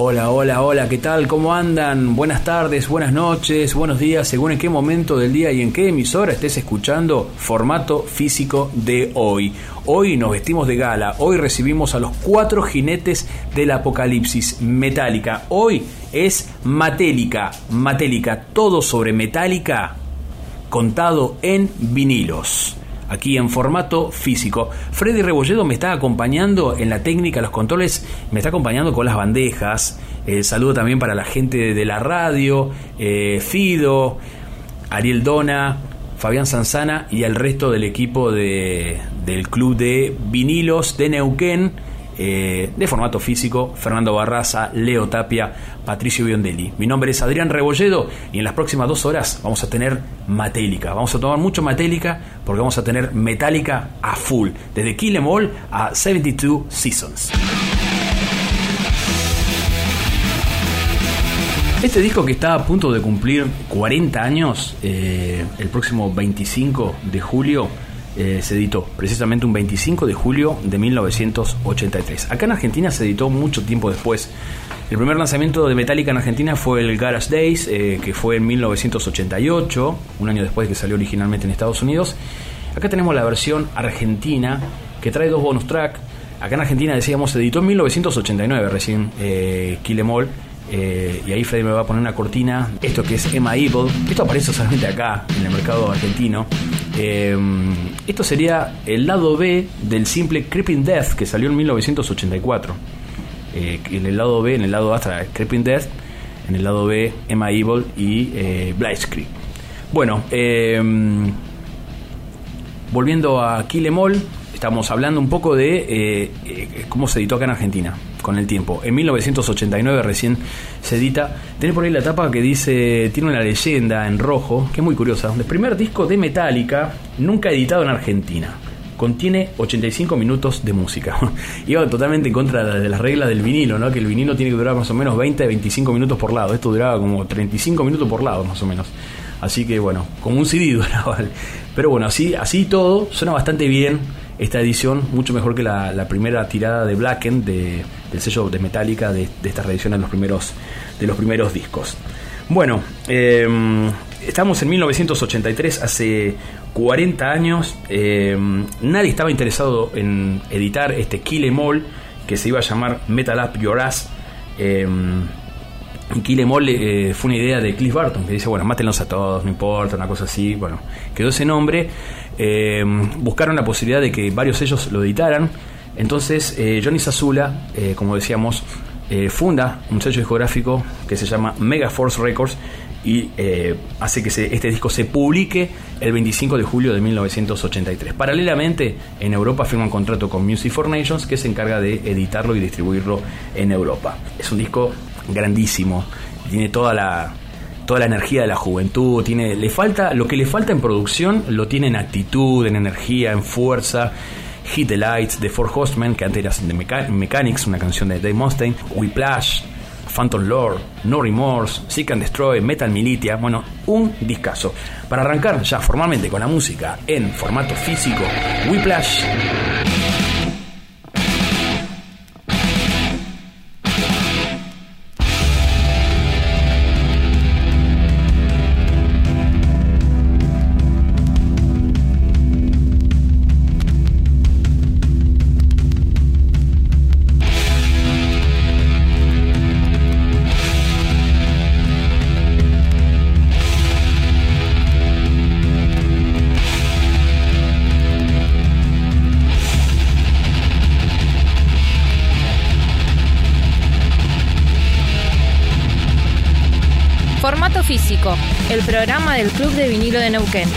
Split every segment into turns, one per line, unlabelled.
Hola, hola, hola, ¿qué tal? ¿Cómo andan? Buenas tardes, buenas noches, buenos días, según en qué momento del día y en qué emisora estés escuchando formato físico de hoy. Hoy nos vestimos de gala, hoy recibimos a los cuatro jinetes del apocalipsis metálica. Hoy es Matélica, Matélica, todo sobre Metálica contado en vinilos aquí en formato físico. Freddy Rebolledo me está acompañando en la técnica, los controles, me está acompañando con las bandejas. El saludo también para la gente de la radio, eh, Fido, Ariel Dona, Fabián Sanzana y el resto del equipo de, del club de vinilos de Neuquén eh, de formato físico, Fernando Barraza, Leo Tapia, Patricio Biondelli. Mi nombre es Adrián Rebolledo y en las próximas dos horas vamos a tener Matélica. Vamos a tomar mucho Matélica porque vamos a tener Metálica a full, desde Kill Em All a 72 Seasons. Este disco que está a punto de cumplir 40 años, eh, el próximo 25 de julio, eh, se editó precisamente un 25 de julio de 1983. Acá en Argentina se editó mucho tiempo después. El primer lanzamiento de Metallica en Argentina fue el Garage Days, eh, que fue en 1988, un año después que salió originalmente en Estados Unidos. Acá tenemos la versión argentina, que trae dos bonus tracks. Acá en Argentina, decíamos, se editó en 1989 recién eh, Kill Em All, eh, y ahí Freddy me va a poner una cortina. Esto que es Emma Evil. Esto aparece solamente acá, en el mercado argentino. Eh, esto sería el lado B del simple Creeping Death que salió en 1984. Eh, en el lado B, en el lado A está Creeping Death, en el lado B Emma Evil y eh, Blitzkrieg. Bueno, volviendo a Kill Em estamos hablando un poco de cómo se editó acá en Argentina con el tiempo. En 1989 recién se edita. Tiene por ahí la tapa que dice, tiene una leyenda en rojo, que es muy curiosa. El primer disco de Metallica, nunca editado en Argentina. Contiene 85 minutos de música. Iba totalmente en contra de las reglas del vinilo, ¿no? Que el vinilo tiene que durar más o menos 20 25 minutos por lado. Esto duraba como 35 minutos por lado, más o menos. Así que bueno, como un CD. Pero bueno, así, así todo, suena bastante bien esta edición, mucho mejor que la, primera tirada de Blacken, de, del sello de Metallica, de, esta reedición de los primeros, de los primeros discos. Bueno, em, estamos en 1983, hace 40 años. Em, nadie estaba interesado en editar este Kill Em All, que se iba a llamar Metal Up Your Ass. Em, Kill Em All eh, fue una idea de Cliff Barton, que dice, bueno, mátenlos a todos, no importa, una cosa así. Bueno, quedó ese nombre. Eh, buscaron la posibilidad de que varios sellos lo editaran. Entonces eh, Johnny Sazula, eh, como decíamos, funda un sello discográfico que se llama Megaforce Records y hace que este disco se publique el 25 de julio de 1983. Paralelamente, en Europa firma un contrato con Music for Nations que se encarga de editarlo y distribuirlo en Europa. Es un disco grandísimo, tiene toda la, toda la energía de la juventud, tiene, le falta, lo que le falta en producción lo tiene en actitud, en energía, en fuerza. Hit the Lights de Four Horsemen, que antes era de Mechanics, una canción de Dave Mustaine, Whiplash, Phantom Lord, No Remorse, Seek and Destroy, Metal Militia, bueno, un discazo. Para arrancar ya formalmente con la música en formato físico, Whiplash.
El programa del Club de Vinilo de Neuquén.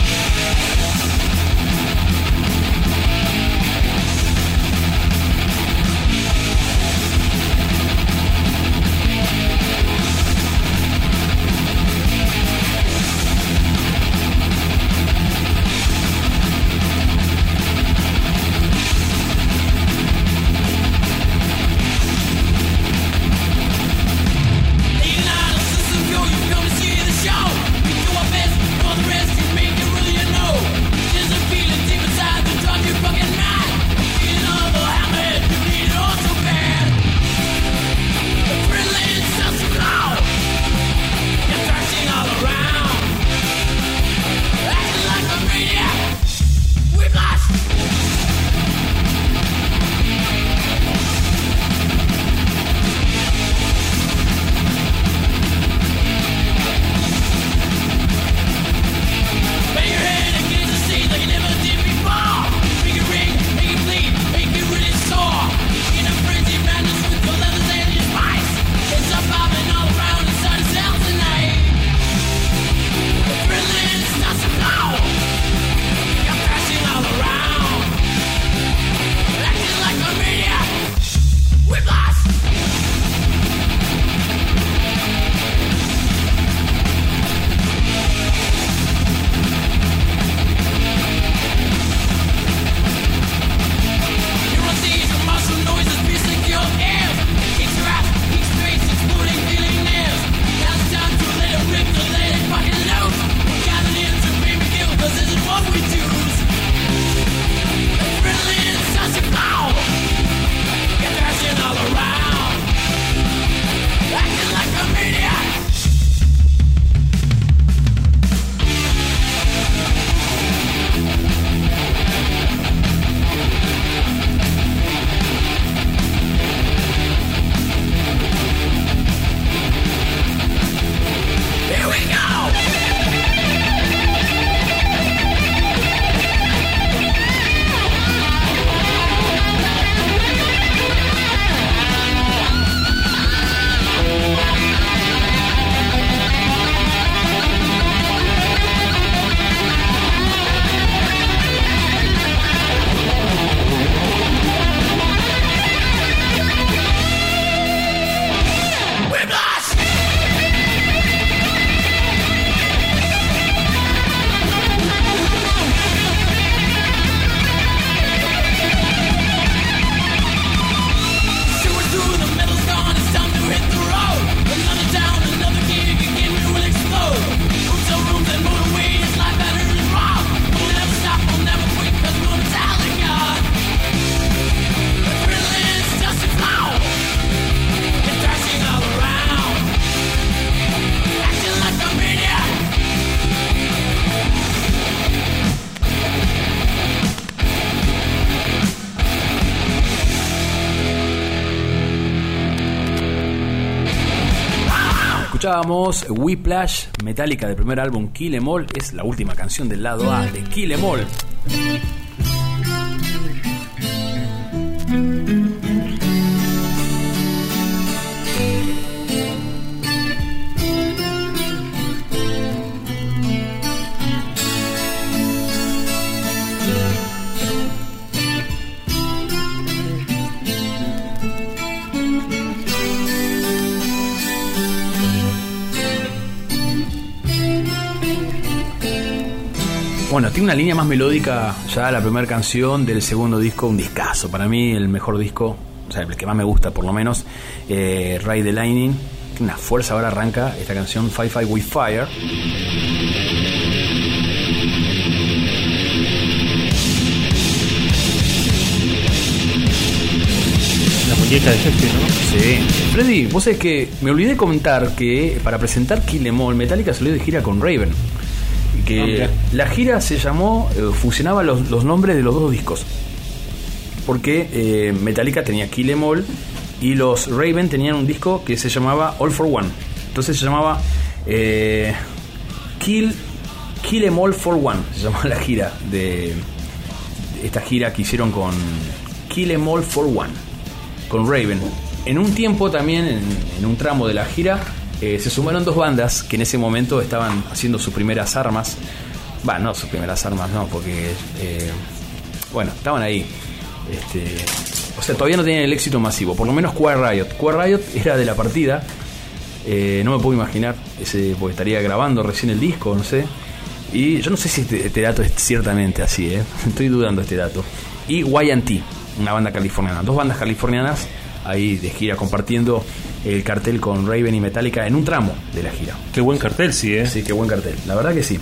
Escuchábamos Whiplash, Metallica del primer álbum Kill Em All, es la última canción del lado A de Kill Em All. Bueno, tiene una línea más melódica ya la primera canción del segundo disco, un discazo. Para mí el mejor disco, o sea, el que más me gusta por lo menos, eh, Ride the Lightning. Tiene una fuerza, ahora arranca esta canción Five Five With Fire.
La muñeca de jefe, ¿no?
Sí. Freddy, vos sabés que me olvidé comentar que para presentar Kill Em All, Metallica salió de gira con Raven. Que la gira se llamó, eh, fusionaba los, los nombres de los dos discos. Porque eh, Metallica tenía Kill Em All y los Raven tenían un disco que se llamaba All for One. Entonces se llamaba eh, Kill, Kill Em All for One, se llamaba la gira de, de esta gira que hicieron con Kill Em All for One, con Raven. En un tiempo también, en, en un tramo de la gira, eh, se sumaron dos bandas que en ese momento estaban haciendo sus primeras armas. Va, no sus primeras armas, no, porque eh, bueno, estaban ahí. Este, o sea, todavía no tenían el éxito masivo. Por lo menos Quiet Riot. Quiet Riot era de la partida. Eh, no me puedo imaginar ese, porque estaría grabando recién el disco, no sé. Y yo no sé si este, este dato es ciertamente así, ¿eh? estoy dudando este dato. Y YT, una banda californiana. Dos bandas californianas ahí de gira compartiendo el cartel con Raven y Metallica en un tramo de la gira.
Qué buen cartel, sí, ¿eh?
Sí, qué buen cartel, la verdad que sí.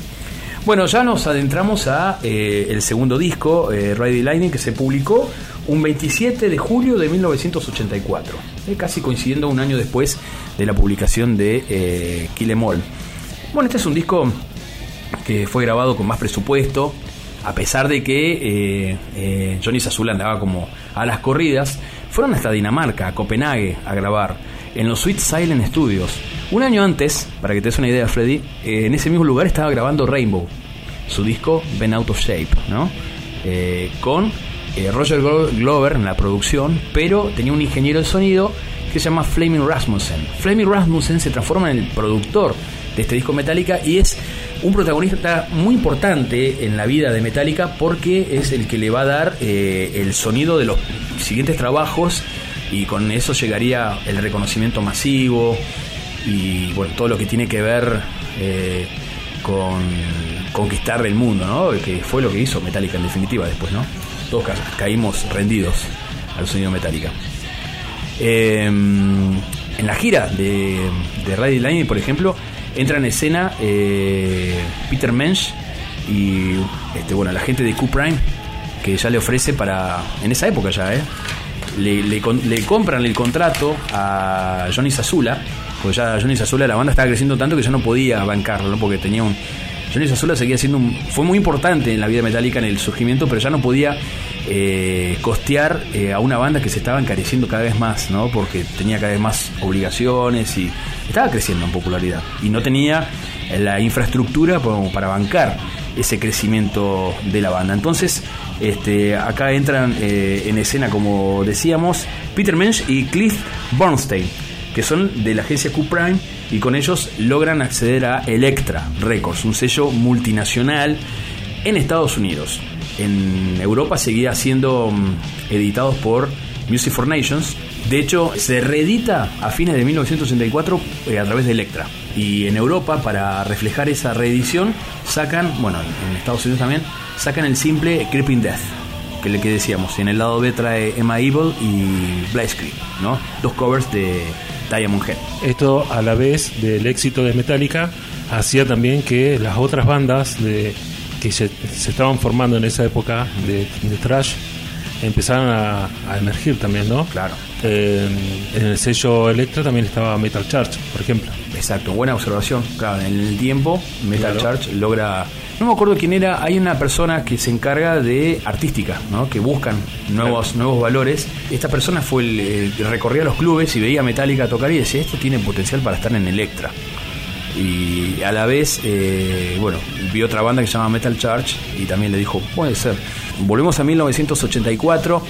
Bueno, ya nos adentramos a eh, el segundo disco, eh, Ride the Lightning, que se publicó un 27 de julio de 1984, eh, casi coincidiendo un año después de la publicación de eh, Kill Em All. Bueno, este es un disco que fue grabado con más presupuesto, a pesar de que eh, Johnny Sazula andaba como a las corridas, fueron hasta Dinamarca, a Copenhague, a grabar, en los Sweet Silent Studios. Un año antes, para que te des una idea, Freddy, eh, en ese mismo lugar estaba grabando Rainbow, su disco Ben Out of Shape, ¿no? Eh, con eh, Roger Glo- Glover en la producción, pero tenía un ingeniero de sonido que se llama Flaming Rasmussen. Flaming Rasmussen se transforma en el productor este disco Metallica y es un protagonista muy importante en la vida de Metallica porque es el que le va a dar eh, el sonido de los siguientes trabajos y con eso llegaría el reconocimiento masivo y bueno todo lo que tiene que ver eh, con conquistar el mundo, ¿no? Que fue lo que hizo Metallica en definitiva después, ¿no? Todos ca- caímos rendidos al sonido Metallica. Eh, en la gira de, de Lightning, por ejemplo, entra en escena eh, Peter Mensch y este, bueno, la gente de Q-Prime que ya le ofrece para. En esa época ya, ¿eh? Le, compran el contrato a Johnny Sazula, porque ya Johnny Sazula, la banda estaba creciendo tanto que ya no podía bancarlo, ¿no? Porque tenía un. Johnny Sazula seguía siendo un, fue muy importante en la vida metálica en el surgimiento, pero ya no podía eh, costear eh, a una banda que se estaba encareciendo cada vez más, ¿no? Porque tenía cada vez más obligaciones y estaba creciendo en popularidad y no tenía la infraestructura para bancar ese crecimiento de la banda. Entonces, este, acá entran eh, en escena, como decíamos, Peter Mensch y Cliff Bernstein, que son de la agencia Q-Prime y con ellos logran acceder a Electra Records, un sello multinacional en Estados Unidos. En Europa seguía siendo mm, editados por Music for Nations. De hecho, se reedita a fines de 1984 eh, a través de Electra. Y en Europa, para reflejar esa reedición, sacan, bueno, en Estados Unidos también, sacan el simple Creeping Death, que le que decíamos. En el lado B trae Emma Evil y Blitzkrieg, ¿no? Dos covers de Diamond Head.
Esto a la vez del éxito de Metallica hacía también que las otras bandas que se, se estaban formando en esa época de, de thrash empezaron a, a emergir también, ¿no?
Claro.
Eh, en el sello Electra también estaba Metal Charge, por ejemplo.
Exacto, buena observación. Claro, en el tiempo Metal
Claro.
Charge logra... No me acuerdo quién era, hay una persona que se encarga de artística, ¿no? que buscan nuevos, nuevos valores. Esta persona fue el, el que recorría los clubes y veía a Metallica tocar y decía, esto tiene potencial para estar en Electra. Y a la vez, eh, bueno, vio otra banda que se llama Metal Charge y también le dijo, puede ser. Volvemos a 1984,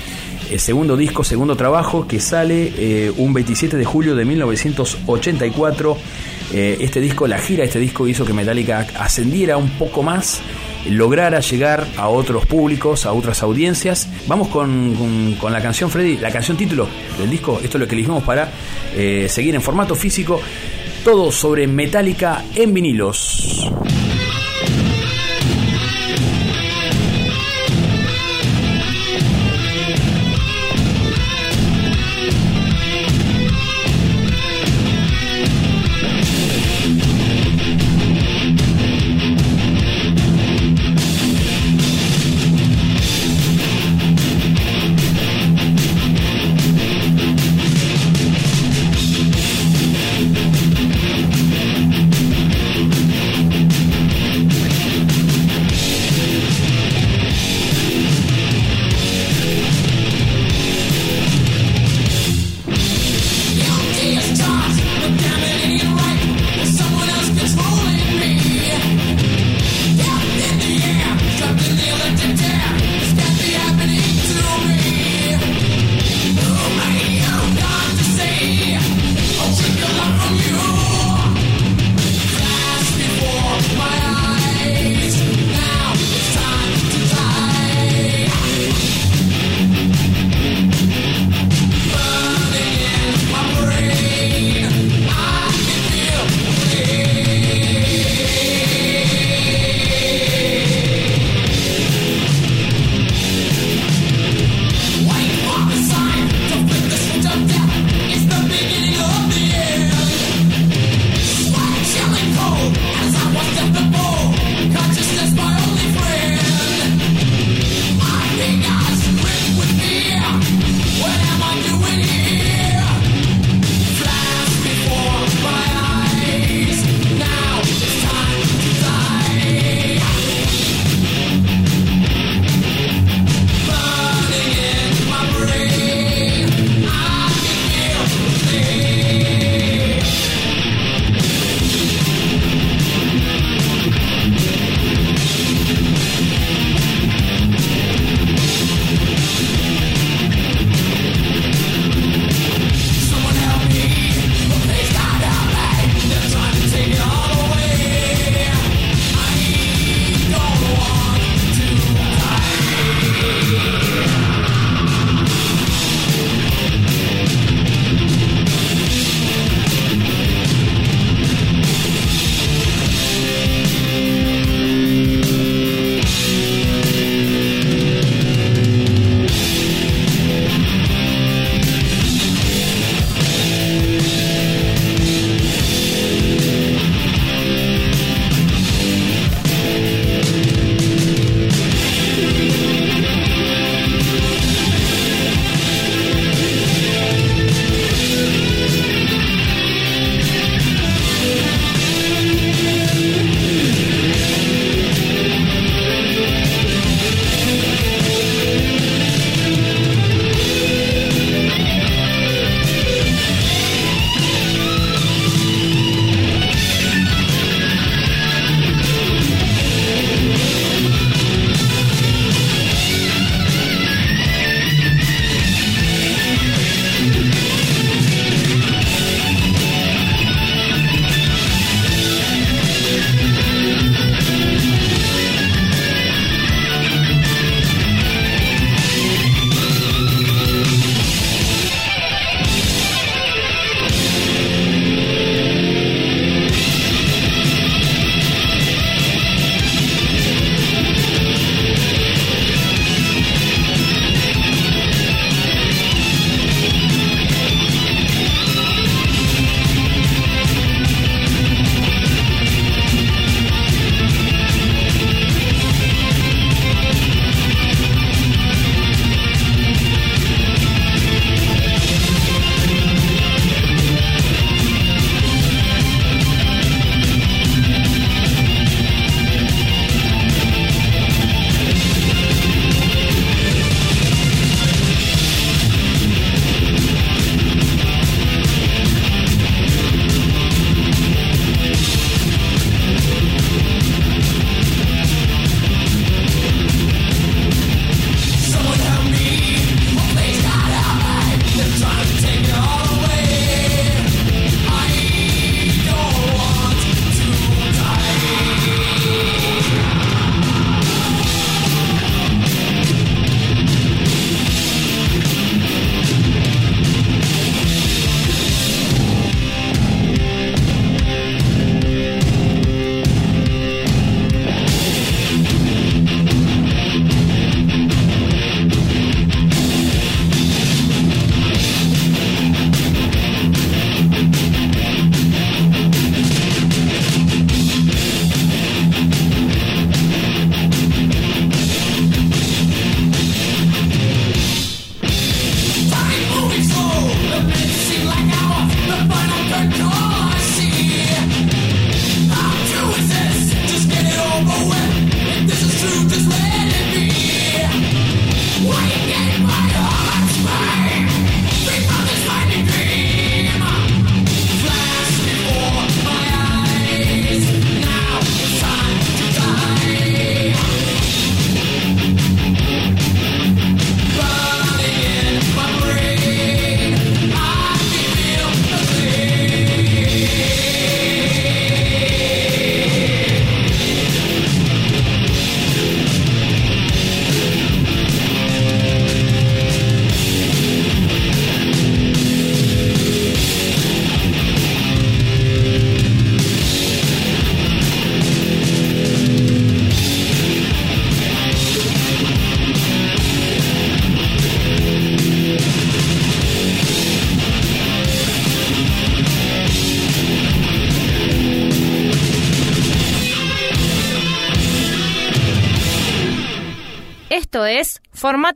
el segundo disco, segundo trabajo, que sale eh, un 27 de julio de 1984. Eh, este disco, la gira de este disco hizo que Metallica ascendiera un poco más, lograra llegar a otros públicos, a otras audiencias. Vamos con, con- la canción, Freddy, la canción título del disco. Esto es lo que elegimos para eh, seguir en formato físico. Todo sobre Metallica en vinilos.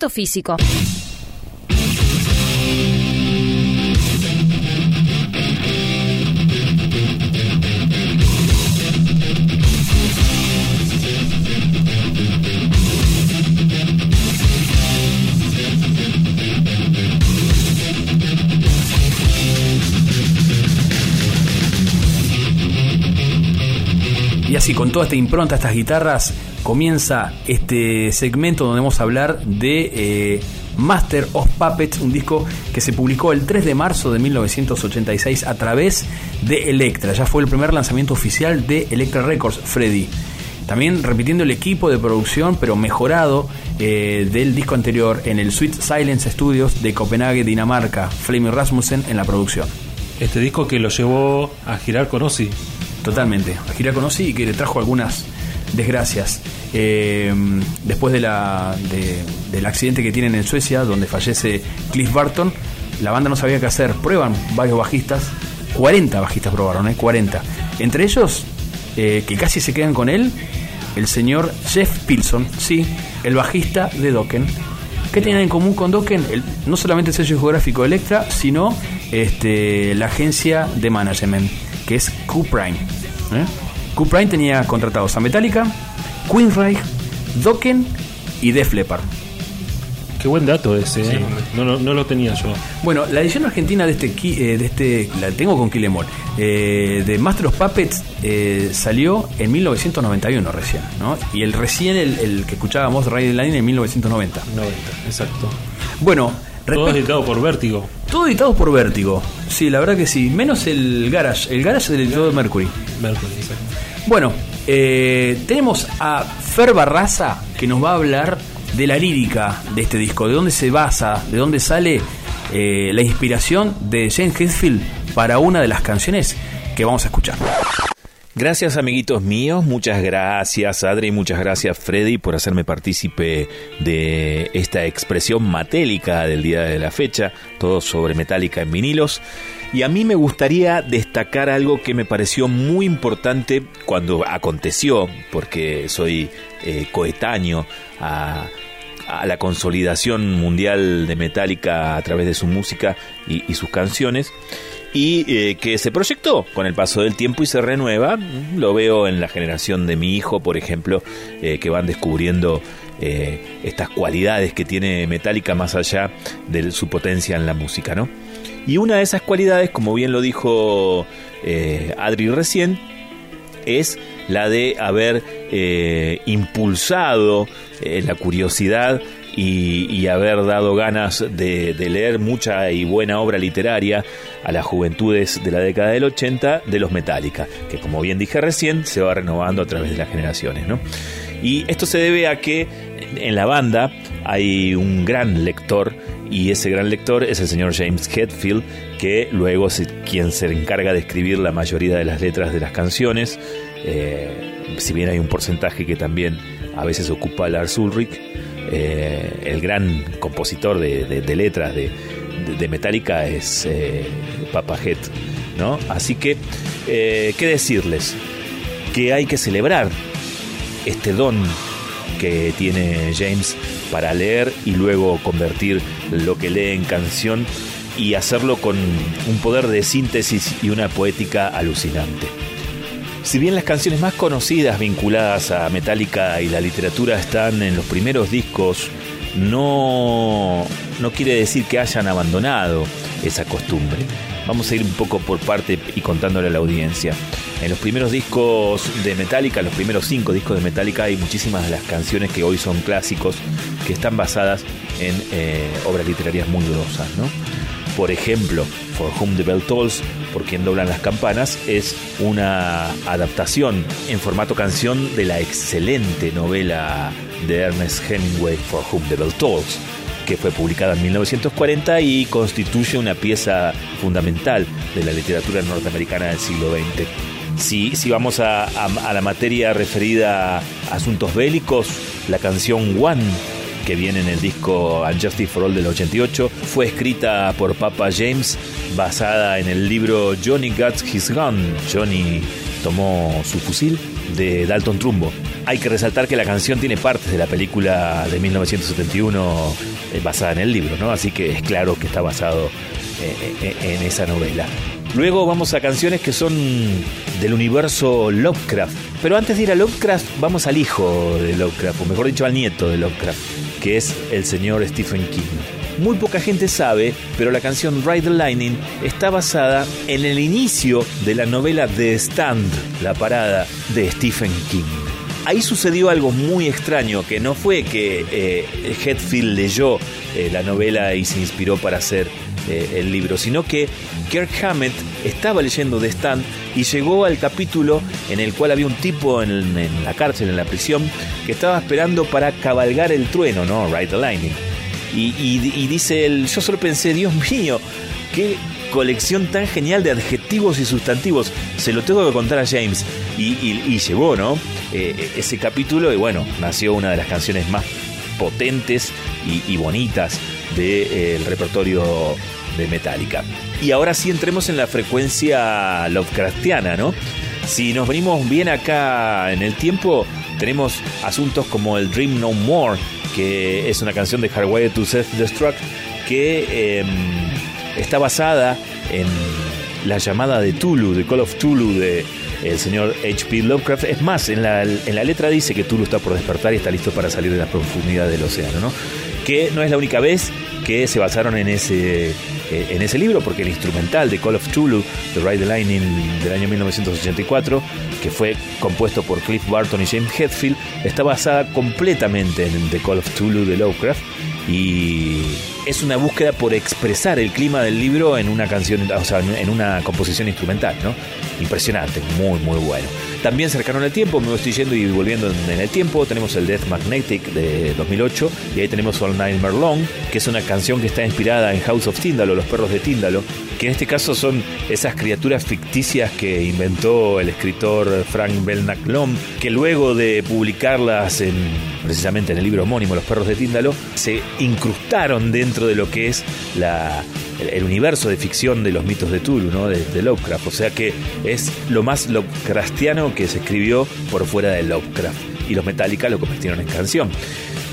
Físico.
Y así, con toda esta impronta, estas guitarras, comienza este segmento donde vamos a hablar de eh, Master of Puppets, un disco que se publicó el 3 de marzo de 1986 a través de Electra. Ya fue el primer lanzamiento oficial de Electra Records, Freddy. También repitiendo el equipo de producción, pero mejorado eh, del disco anterior en el Sweet Silence Studios de Copenhague, Dinamarca, Flaming Rasmussen en la producción.
Este disco que lo llevó a girar con Ozzy
Totalmente. A Gira conocí y que le trajo algunas desgracias. Eh, después de la, del accidente que tienen en Suecia, donde fallece Cliff Barton, la banda no sabía qué hacer. Prueban varios bajistas, 40 bajistas probaron, ¿eh? 40. Entre ellos, eh, que casi se quedan con él, el señor Jeff Pilson, sí, el bajista de Dokken. ¿Qué tienen en común con Dokken? no solamente el sello geográfico Electra, sino este, la agencia de management que es Q-Prime. ¿eh? Q-Prime tenía contratados a Metallica, Queenreich, Dokken y Def Leppard.
Qué buen dato ese, ¿eh? no, lo tenía yo.
Bueno, la edición argentina de este, eh, de este la tengo con Kilemol, eh, de Master of Puppets salió en 1991 recién, ¿no? Y el recién, el, que escuchábamos, Ray Line, en 1990.
90, exacto.
Bueno,
todo editado por Vértigo.
Todo editado por Vértigo. Sí, la verdad que sí. Menos el Garage. El Garage del editado de Mercury.
Mercury, exacto.
Bueno, eh, tenemos a Fer Barraza que nos va a hablar de la lírica de este disco. De dónde se basa, de dónde sale eh, la inspiración de James Hetfield para una de las canciones que vamos a escuchar.
Gracias amiguitos míos, muchas gracias Adri, muchas gracias Freddy por hacerme partícipe de esta expresión matélica del día de la fecha, todo sobre metálica en vinilos. Y a mí me gustaría destacar algo que me pareció muy importante cuando aconteció, porque soy eh, coetáneo a, la consolidación mundial de Metallica a través de su música y sus canciones y eh, que se proyectó con el paso del tiempo y se renueva. Lo veo en la generación de mi hijo, por ejemplo, eh, que van descubriendo eh, estas cualidades que tiene Metallica más allá de su potencia en la música, ¿no? Y una de esas cualidades, como bien lo dijo Adri recién, es la de haber impulsado la curiosidad y, haber dado ganas de, leer mucha y buena obra literaria a las juventudes de la década del 80 de los Metallica, que como bien dije recién, se va renovando a través de las generaciones. ¿no? Y esto se debe a que en la banda hay un gran lector y ese gran lector es el señor James Hetfield, que luego es quien se encarga de escribir la mayoría de las letras de las canciones. Eh, si bien hay un porcentaje que también a veces ocupa Lars Ulrich, eh, el gran compositor de, letras de, Metallica es eh, Papa Head, ¿no? Así que, ¿qué decirles? Que hay que celebrar este don que tiene James para leer y luego convertir lo que lee en canción y hacerlo con un poder de síntesis y una poética alucinante. Si bien las canciones más conocidas vinculadas a Metallica y la literatura están en los primeros discos, no, no quiere decir que hayan abandonado esa costumbre. Vamos a ir un poco por parte y contándole a la audiencia. En los primeros discos de Metallica, los primeros cinco discos de Metallica, hay muchísimas de las canciones que hoy son clásicos que están basadas en eh, obras literarias muy grosas, ¿no? Por ejemplo, For Whom the Bell Tolls, por quien doblan las campanas, es una adaptación en formato canción de la excelente novela de Ernest Hemingway, For Whom the Bell Tolls, que fue publicada en 1940 y constituye una pieza fundamental de la literatura norteamericana del siglo XX. Si, si vamos a, la materia referida a asuntos bélicos, la canción One que viene en el disco Unjustice for All del 88, fue escrita por Papa James basada en el libro Johnny Got His Gun, Johnny tomó su fusil de Dalton Trumbo. Hay que resaltar que la canción tiene partes de la película de 1971 eh, basada en el libro, ¿no? Así que es claro que está basado eh, en esa novela. Luego vamos a canciones que son del universo Lovecraft. Pero antes de ir a Lovecraft, vamos al hijo de Lovecraft, o mejor dicho, al nieto de Lovecraft, que es el señor Stephen King. Muy poca gente sabe, pero la canción Ride the Lightning está basada en el inicio de la novela The Stand, la parada de Stephen King. Ahí sucedió algo muy extraño, que no fue que eh, Hetfield leyó eh, la novela y se inspiró para hacer eh, el libro, sino que Kirk Hammett estaba leyendo The Stand y llegó al capítulo en el cual había un tipo en, la cárcel, en la prisión, que estaba esperando para cabalgar el trueno, ¿no? Ride the Lightning. Y, dice él, yo solo pensé, Dios mío, qué colección tan genial de adjetivos y sustantivos. Se lo tengo que contar a James. Y, llevó, ¿no? Eh, ese capítulo y bueno, nació una de las canciones más potentes y, bonitas del repertorio de Metallica. Y ahora sí entremos en la frecuencia Lovecraftiana, ¿no? Si nos venimos bien acá en el tiempo, tenemos asuntos como el Dream No More, que es una canción de Hardwired to Self-Destruct, que em, está basada en la llamada de Tulu, de Call of Tulu, de el señor H.P. Lovecraft. Es más, en la, en la letra dice que Tulu está por despertar y está listo para salir de la profundidad del océano, ¿no? Que no es la única vez que se basaron en ese, eh, en ese libro, porque el instrumental de Call of Tulu, The Ride the Lightning del año 1984, que fue compuesto por Cliff Barton y James Hetfield, está basada completamente en The Call of Tulu de Lovecraft y es una búsqueda por expresar el clima del libro en una canción, o sea, en una composición instrumental, ¿no? Impresionante, muy, muy bueno. También cercano el tiempo, me estoy yendo y volviendo en el tiempo, tenemos el Death Magnetic de 2008 y ahí tenemos All Night Merlong, que es una canción que está inspirada en House of Tyndalo, los perros de Tyndalo, que en este caso son esas criaturas ficticias que inventó el escritor Frank Belknap Lom, que luego de publicarlas en, precisamente en el libro homónimo Los perros de Tyndalo, se incrustaron dentro de lo que es la, el, universo de ficción de los mitos de Tulu, ¿no? de, Lovecraft. O sea que es lo más Lovecraftiano que se escribió por fuera de Lovecraft. Y los Metallica lo convirtieron en canción.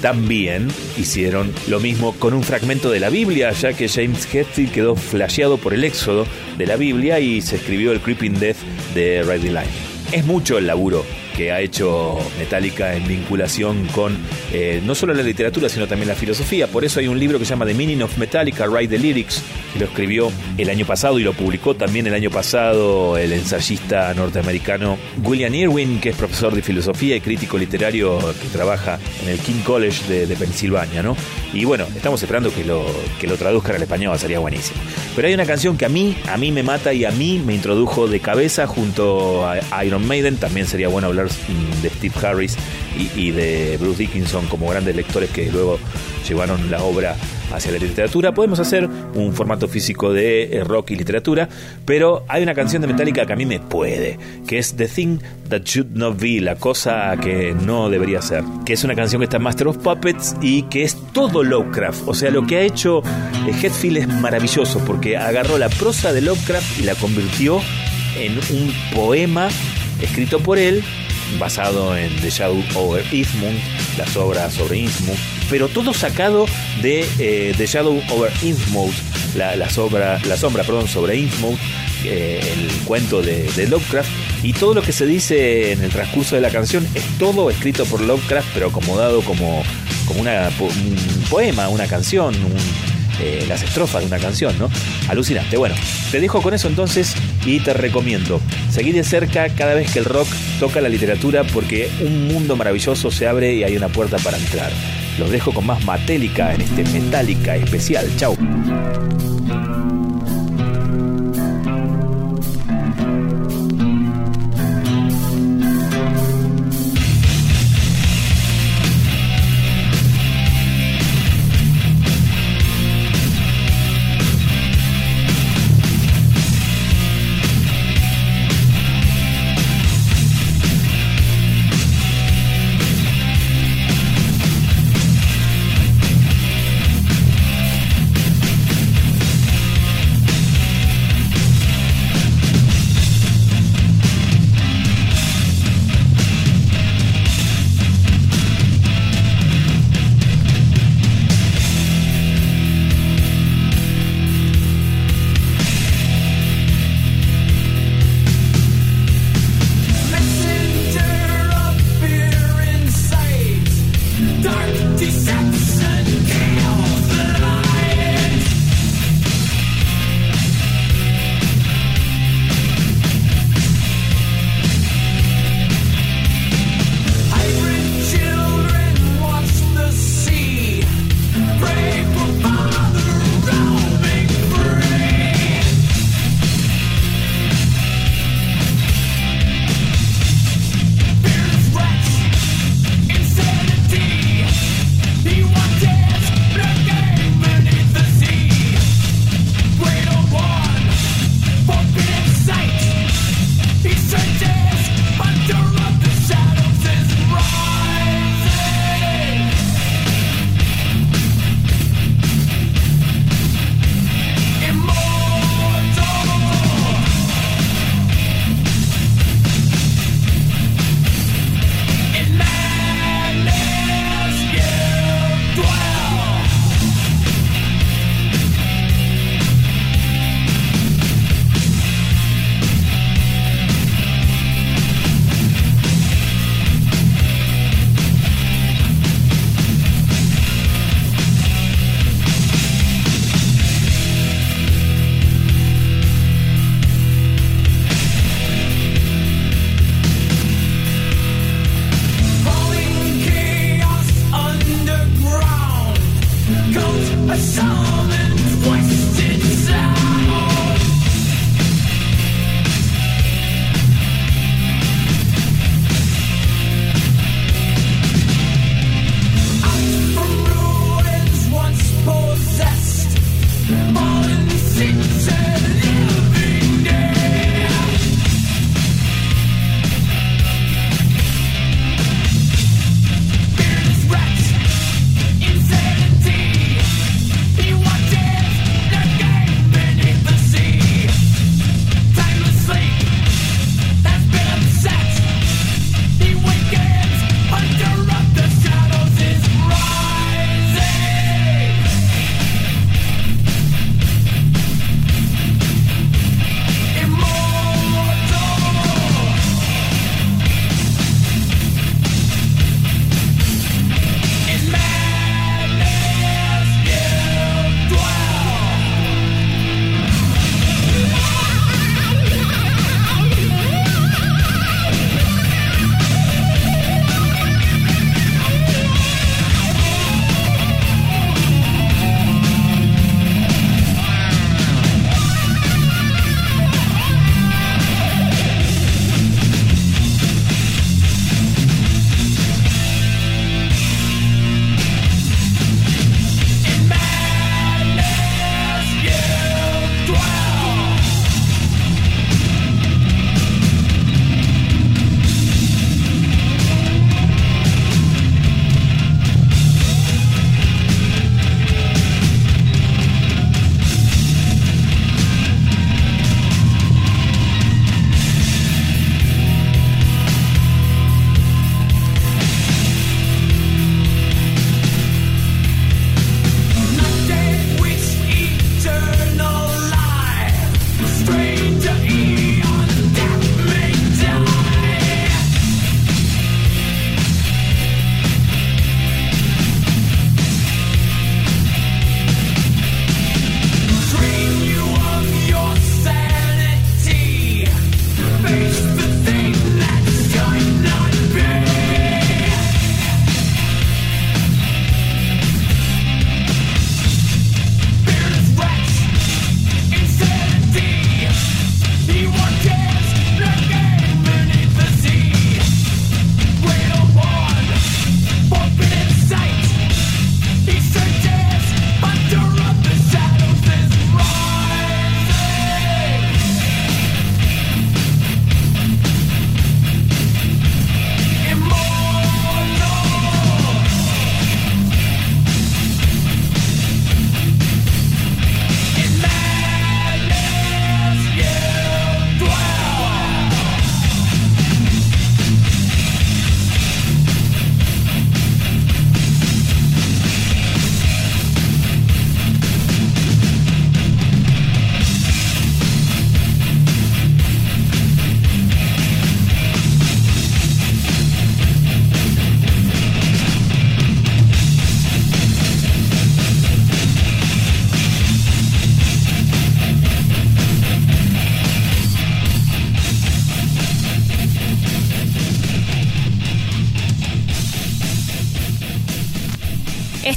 También hicieron lo mismo con un fragmento de la Biblia, ya que James Hetfield quedó flasheado por el éxodo de la Biblia y se escribió el Creeping Death de Ridley Line. Es mucho el laburo que ha hecho Metallica en vinculación con eh, no solo la literatura, sino también la filosofía. Por eso hay un libro que se llama The Meaning of Metallica, Write the Lyrics, que lo escribió el año pasado y lo publicó también el año pasado el ensayista norteamericano William Irwin, que es profesor de filosofía y crítico literario que trabaja en el King College de, Pensilvania, ¿no? Y bueno, estamos esperando que lo, que lo traduzcan al español, sería buenísimo. Pero hay una canción que a mí, a mí me mata y a mí me introdujo de cabeza junto a Iron Maiden. También sería bueno hablar de Steve Harris y, de Bruce Dickinson como grandes lectores que luego llevaron la obra hacia la literatura. Podemos hacer un formato físico de eh, rock y literatura, pero hay una canción de Metallica que a mí me puede, que es The Thing That Should Not Be, la cosa que no debería ser, que es una canción que está en Master of Puppets y que es todo Lovecraft. O sea, lo que ha hecho eh, Hetfield es maravilloso porque agarró la prosa de Lovecraft y la convirtió en un poema escrito por él basado en The Shadow Over Innsmouth, las obras sobre Innsmouth, pero todo sacado de eh, The Shadow Over Innsmouth, la, la, la sombra perdón, sobre Innsmouth, eh, el cuento de, Lovecraft, y todo lo que se dice en el transcurso de la canción es todo escrito por Lovecraft, pero acomodado como, como una, un poema, una canción, un, eh, las estrofas de una canción, ¿no? Alucinante. Bueno, te dejo con eso entonces y te recomiendo seguir de cerca cada vez que el rock toca la literatura porque un mundo maravilloso se abre y hay una puerta para entrar. Los dejo con más Matélica en este Metálica especial. Chao.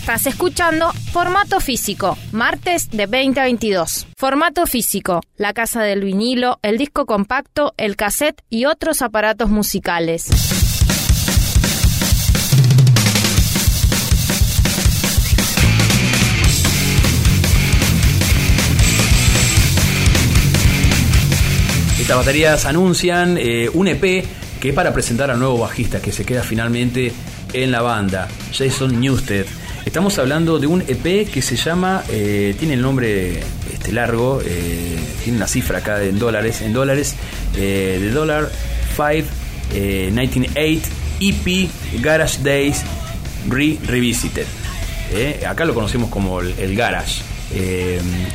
Estás escuchando Formato Físico, martes de 20 a 22. Formato Físico, la casa del vinilo, el disco compacto, el cassette y otros aparatos musicales.
Estas baterías anuncian eh, un EP que es para presentar al nuevo bajista que se queda finalmente en la banda, Jason Newsted. Estamos hablando de un EP que se llama, eh, tiene el nombre este, largo, eh, tiene una cifra acá en dólares, en dólares, eh, de dólar 5 1998 EP Garage Days Re Revisited. acá lo conocemos como el Garage.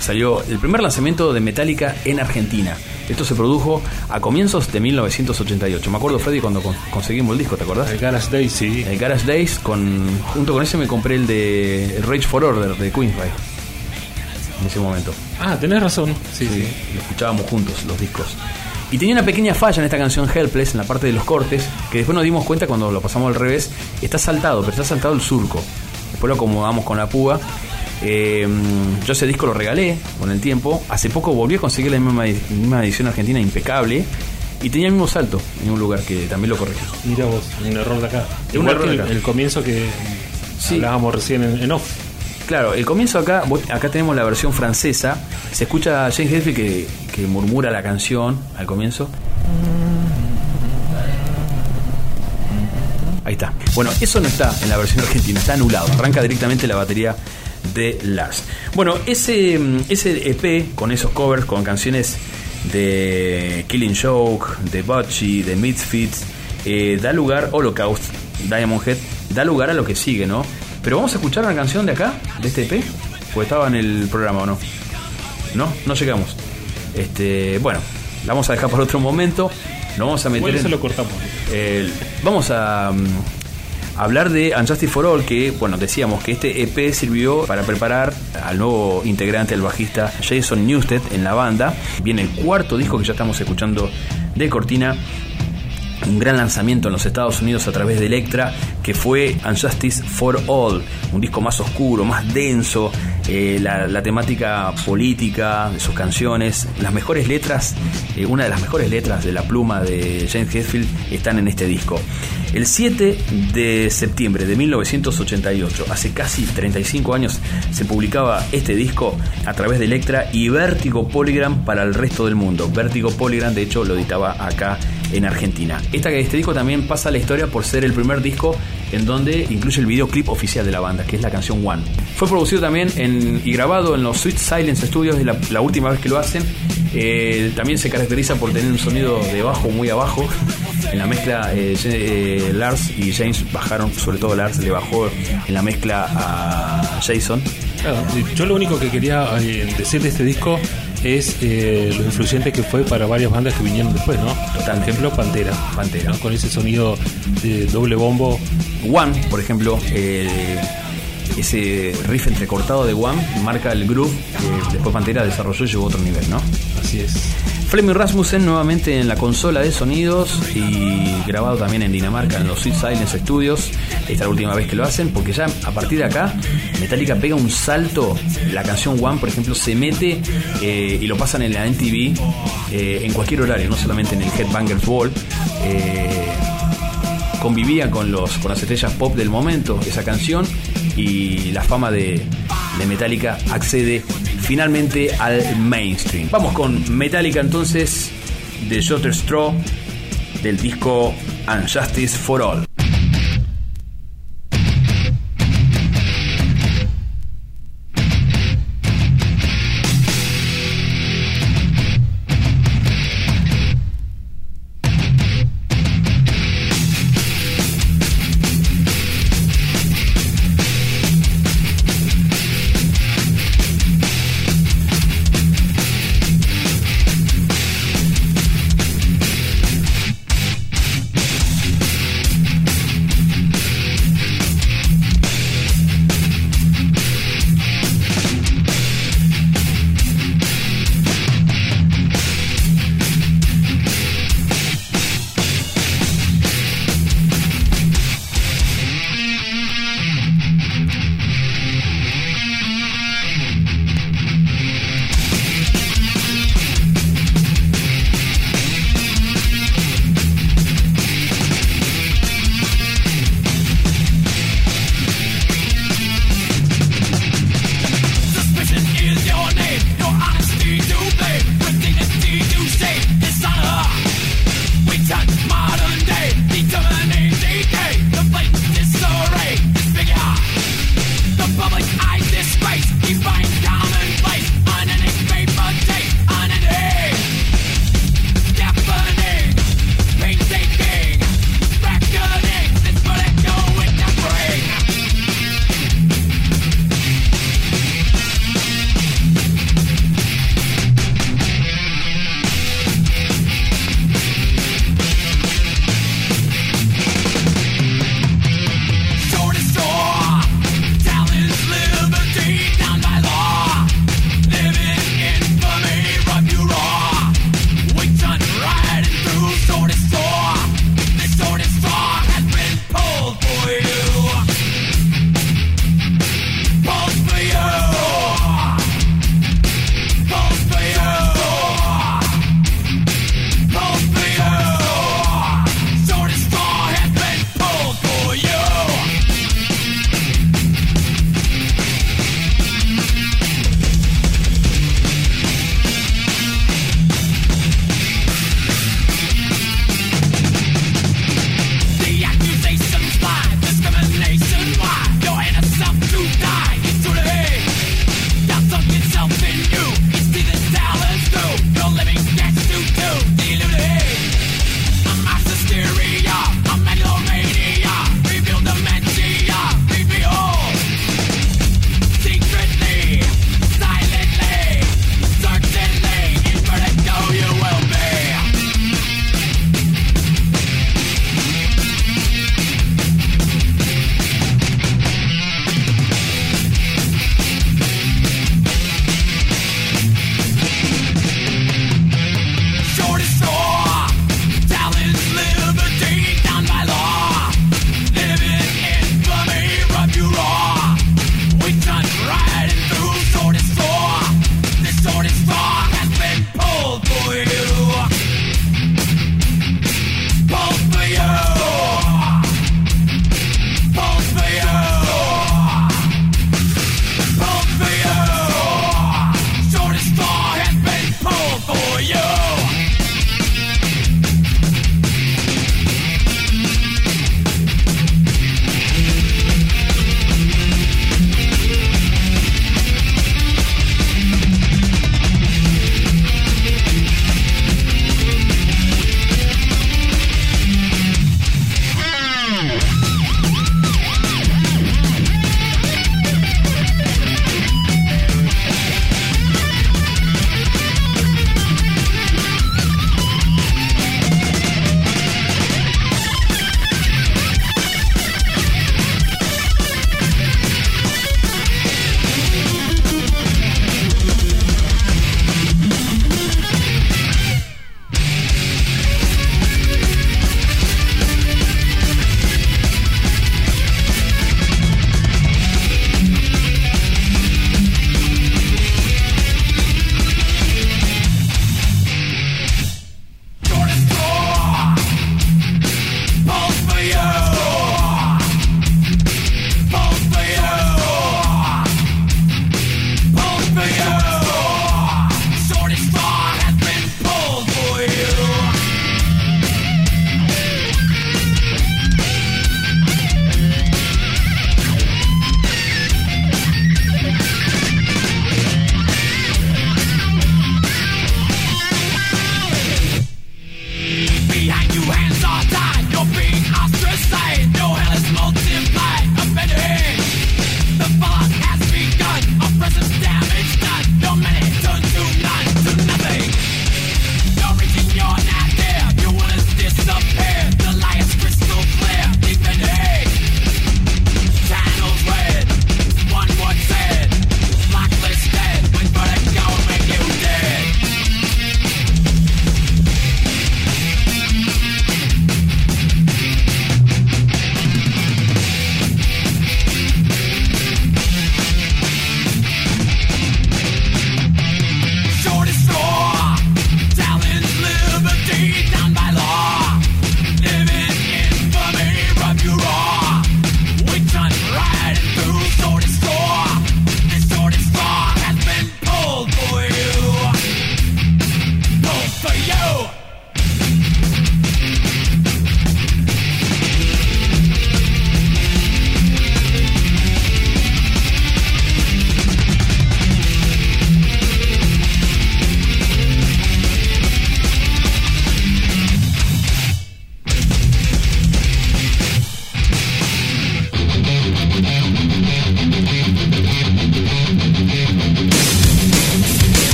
salió el primer lanzamiento de Metallica en Argentina. Esto se produjo a comienzos de 1988. Me acuerdo, Freddy, cuando conseguimos el disco, ¿te acordás?
El Garage Days, sí.
El Garage Days, con, junto con ese me compré el de Rage for Order de Queensryche. En ese momento.
Ah, tenés razón.
Sí, sí, Lo escuchábamos juntos, los discos. Y tenía una pequeña falla en esta canción Helpless, en la parte de los cortes, que después nos dimos cuenta cuando lo pasamos al revés. Está saltado, pero está saltado el surco. Después lo acomodamos con la púa eh, yo ese disco lo regalé con el tiempo. Hace poco volví a conseguir la misma, edición argentina impecable. Y tenía el mismo salto en un lugar que también lo corregí.
Mira vos, un error de acá. un error de acá. El, comienzo que hablábamos recién en, off.
Claro, el comienzo acá, acá tenemos la versión francesa. Se escucha a James Hetfield que, que murmura la canción al comienzo. Ahí está. Bueno, eso no está en la versión argentina, está anulado. Arranca directamente la batería de Lars. Bueno, ese, ese EP con esos covers, con canciones de Killing Joke, de Butchie, de Misfits, eh, da lugar, Holocaust, Diamond Head, da lugar a lo que sigue, ¿no? Pero vamos a escuchar una canción de acá, de este EP, pues estaba en el programa o no. No, no llegamos. Este, bueno, la vamos a dejar por otro momento. Nos vamos a meter.
en, lo cortamos.
vamos a, hablar de Unjustice for All, que, bueno, decíamos que este EP sirvió para preparar al nuevo integrante, el bajista Jason Newsted en la banda. Viene el cuarto disco que ya estamos escuchando de Cortina un gran lanzamiento en los Estados Unidos a través de Electra, que fue Unjustice for All, un disco más oscuro, más denso, eh, la, temática política de sus canciones, las mejores letras, eh, una de las mejores letras de la pluma de James Hetfield están en este disco. El 7 de septiembre de 1988, hace casi 35 años, se publicaba este disco a través de Electra y Vertigo Polygram para el resto del mundo. Vertigo Polygram, de hecho, lo editaba acá en Argentina. este disco también pasa a la historia por ser el primer disco en donde incluye el videoclip oficial de la banda, que es la canción One. Fue producido también y grabado en los Sweet Silence Studios, la, la última vez que lo hacen. Eh, también se caracteriza por tener un sonido de bajo muy abajo. En la mezcla, eh, eh, Lars y James bajaron, sobre todo Lars le bajó en la mezcla a Jason.
yo lo único que quería decir de este disco es lo influyente que fue para varias bandas que vinieron después, ¿no? Por ejemplo, Pantera. Pantera. Con ese sonido de doble bombo.
One, por ejemplo, ese riff entrecortado de One marca el groove que después Pantera desarrolló y llegó a otro nivel, ¿no?
Así es.
Fleming Rasmussen nuevamente en la consola de sonidos y grabado también en Dinamarca en los Sweet Silence Studios. Esta es la última vez que lo hacen porque ya a partir de acá Metallica pega un salto. La canción One, por ejemplo, se mete eh, y lo pasan en la NTV eh, en cualquier horario, no solamente en el Headbangers Ball. Eh, convivía con, los, con las estrellas pop del momento esa canción y la fama de, Metallica accede finalmente al mainstream. Vamos con Metallica entonces de Jotter Straw del disco Unjustice for All.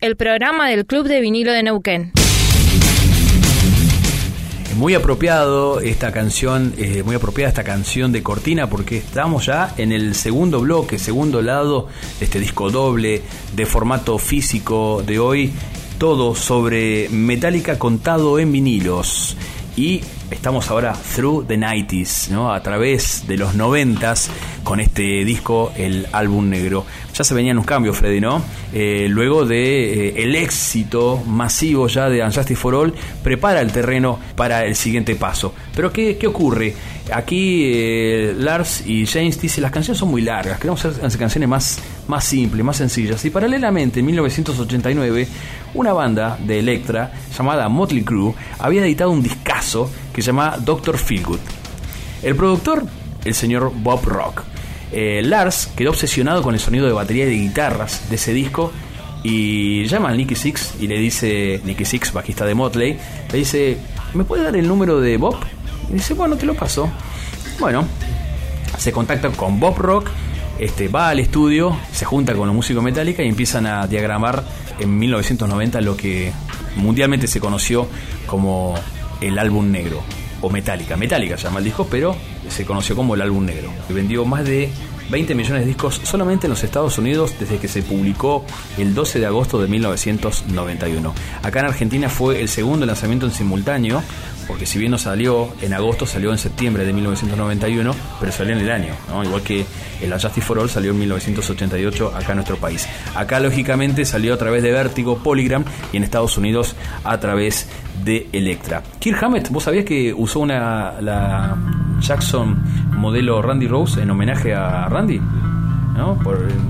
El programa del Club de Vinilo de Neuquén.
Muy apropiado esta canción, eh, muy apropiada esta canción de Cortina porque estamos ya en el segundo bloque, segundo lado de este disco doble de formato físico de hoy, todo sobre Metallica contado en vinilos. Y estamos ahora through the 90s, ¿no? a través de los 90s con este disco, el álbum negro. Ya se venían un cambio, Freddy, ¿no? Eh, luego de eh, el éxito masivo ya de Unjustice for All, prepara el terreno para el siguiente paso. Pero ¿qué, qué ocurre? Aquí eh, Lars y James dicen las canciones son muy largas, queremos hacer canciones más, más simples, más sencillas. Y paralelamente, en 1989, una banda de Electra llamada Motley Crue había editado un discazo que se llama Doctor Feelgood. El productor, el señor Bob Rock. Eh, Lars quedó obsesionado con el sonido de batería y de guitarras de ese disco y llama a Nicky Six y le dice, Nicky Six, bajista de Motley, le dice, ¿me puede dar el número de Bob? Y dice, bueno, te lo paso. Bueno, se contacta con Bob Rock, este, va al estudio, se junta con los músicos Metallica y empiezan a diagramar en 1990 lo que mundialmente se conoció como el álbum negro o Metallica. Metallica se llama el disco, pero se conoció como el álbum negro. Vendió más de 20 millones de discos solamente en los Estados Unidos desde que se publicó el 12 de agosto de 1991. Acá en Argentina fue el segundo lanzamiento en simultáneo, porque si bien no salió en agosto, salió en septiembre de 1991, pero salió en el año, igual que el Justice for All salió en 1988 acá en nuestro país. Acá lógicamente salió a través de Vertigo, Polygram y en Estados Unidos a través de Electra. Kirk Hammett, ¿vos sabías que usó una la Jackson modelo Randy Rose en homenaje a Randy? ¿no?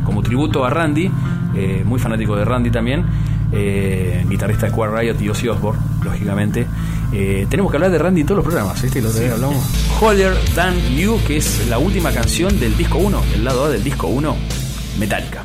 como tributo a Randy, eh, muy fanático de Randy también, eh, guitarrista de Square Riot y Ozzy Osbourne, lógicamente. Eh, tenemos que hablar de Randy en todos los programas, ¿viste? Lo hablamos. Holier Than You, que es la última canción del disco 1, el lado A del disco 1, Metallica.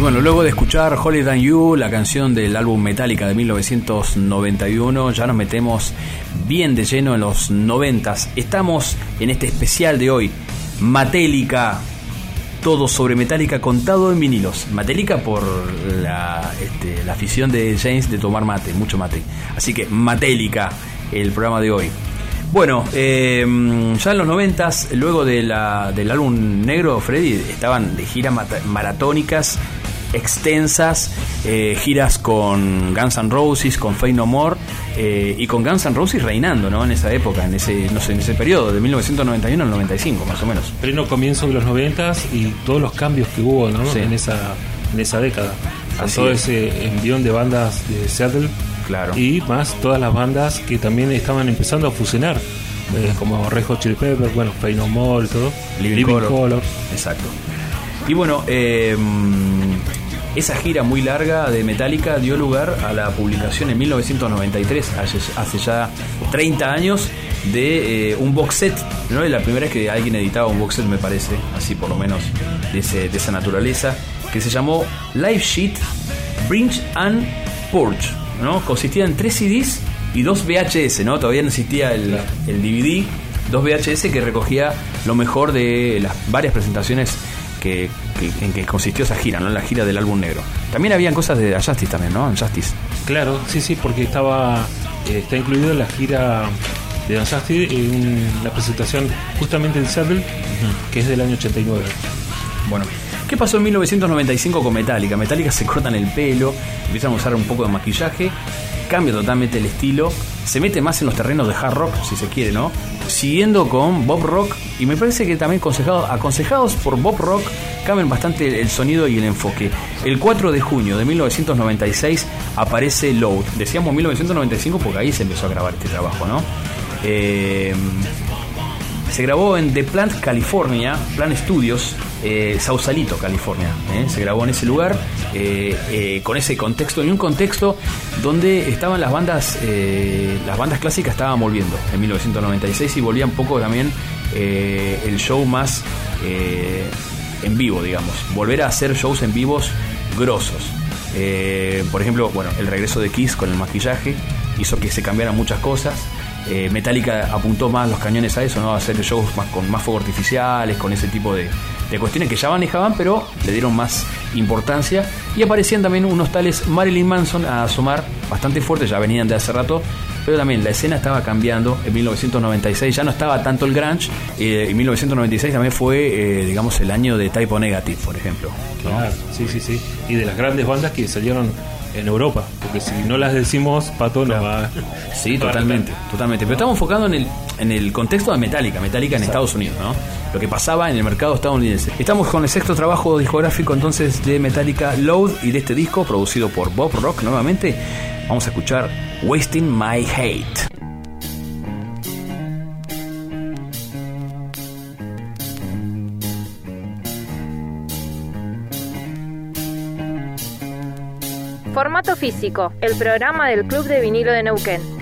Bueno, luego de escuchar Holy Than You, la canción del álbum Metallica de 1991, ya nos metemos bien de lleno en los noventas. Estamos en este especial de hoy, Matélica, todo sobre Metallica contado en vinilos. Matélica por la, este, la afición de James de tomar mate, mucho mate. Así que Matélica, el programa de hoy. Bueno, eh, ya en los noventas, luego de la, del álbum negro, Freddy, estaban de giras maratónicas extensas, eh, giras con Guns N' Roses, con Fey No More eh, y con Guns N' Roses reinando, ¿no? En esa época, en ese, no sé, en ese periodo, de 1991 al 95, más o menos.
Pleno comienzo de los 90 y todos los cambios que hubo, En esa, en esa década. todo ese envión de bandas de Seattle.
Claro.
Y más todas las bandas que también estaban empezando a fusionar. Eh, como Rejo Chili Pepper, bueno, Fey No More y todo.
Living, Color. Exacto. Y bueno, eh, esa gira muy larga de Metallica dio lugar a la publicación en 1993, hace, ya 30 años, de eh, un box set. ¿no? Es la primera vez que alguien editaba un box set, me parece, así por lo menos de, esa naturaleza, que se llamó Live Sheet Bridge and Purge. ¿no? Consistía en tres CDs y dos VHS, ¿no? Todavía no existía el, el DVD, dos VHS que recogía lo mejor de las varias presentaciones que, en que consistió esa gira, ¿no? La gira del álbum negro. También habían cosas de Justice también, ¿no? En Justice.
Claro, sí, sí, porque estaba eh, está incluido en la gira de Justice en la presentación justamente en Seattle, que es del año 89.
Bueno, ¿qué pasó en 1995 con Metallica? Metallica se cortan el pelo, empiezan a usar un poco de maquillaje, cambia totalmente el estilo, se mete más en los terrenos de hard rock, si se quiere, ¿no? Siguiendo con Bob Rock, y me parece que también aconsejados por Bob Rock, cambian bastante el sonido y el enfoque. El 4 de junio de 1996 aparece Load. Decíamos 1995 porque ahí se empezó a grabar este trabajo, ¿no? Eh, se grabó en The Plant, California, Plan Studios, eh, Sausalito, California. ¿eh? Se grabó en ese lugar, eh, con ese contexto, en un contexto donde estaban las bandas, las bandas clásicas estaban volviendo en 1996 y volvían un poco también el show más en vivo, digamos. Volver a hacer shows en vivos grosos. por ejemplo, bueno, el regreso de Kiss con el maquillaje hizo que se cambiaran muchas cosas. Eh, Metallica apuntó más los cañones a eso, ¿no? A hacer shows más, con más fuegos artificiales, con ese tipo de, cuestiones que ya manejaban, pero le dieron más importancia. Y aparecían también unos tales Marilyn Manson a asomar bastante fuerte, ya venían de hace rato, pero también la escena estaba cambiando. En 1996 ya no estaba tanto el grunge, eh, en 1996 también fue, eh, digamos, el año de Typo Negative, por ejemplo.
Claro, sí, sí, sí. Y de las grandes bandas que salieron en Europa, porque si no las decimos, Pato no va
Sí, totalmente, totalmente. Pero estamos enfocando en el, en el contexto de Metallica, Metallica en Estados Unidos, ¿no? Lo que pasaba en el mercado estadounidense. Estamos con el sexto trabajo discográfico entonces de Metallica Load y de este disco producido por Bob Rock nuevamente. Vamos a escuchar Wasting My Hate.
Formato físico, el programa del Club de Vinilo de Neuquén.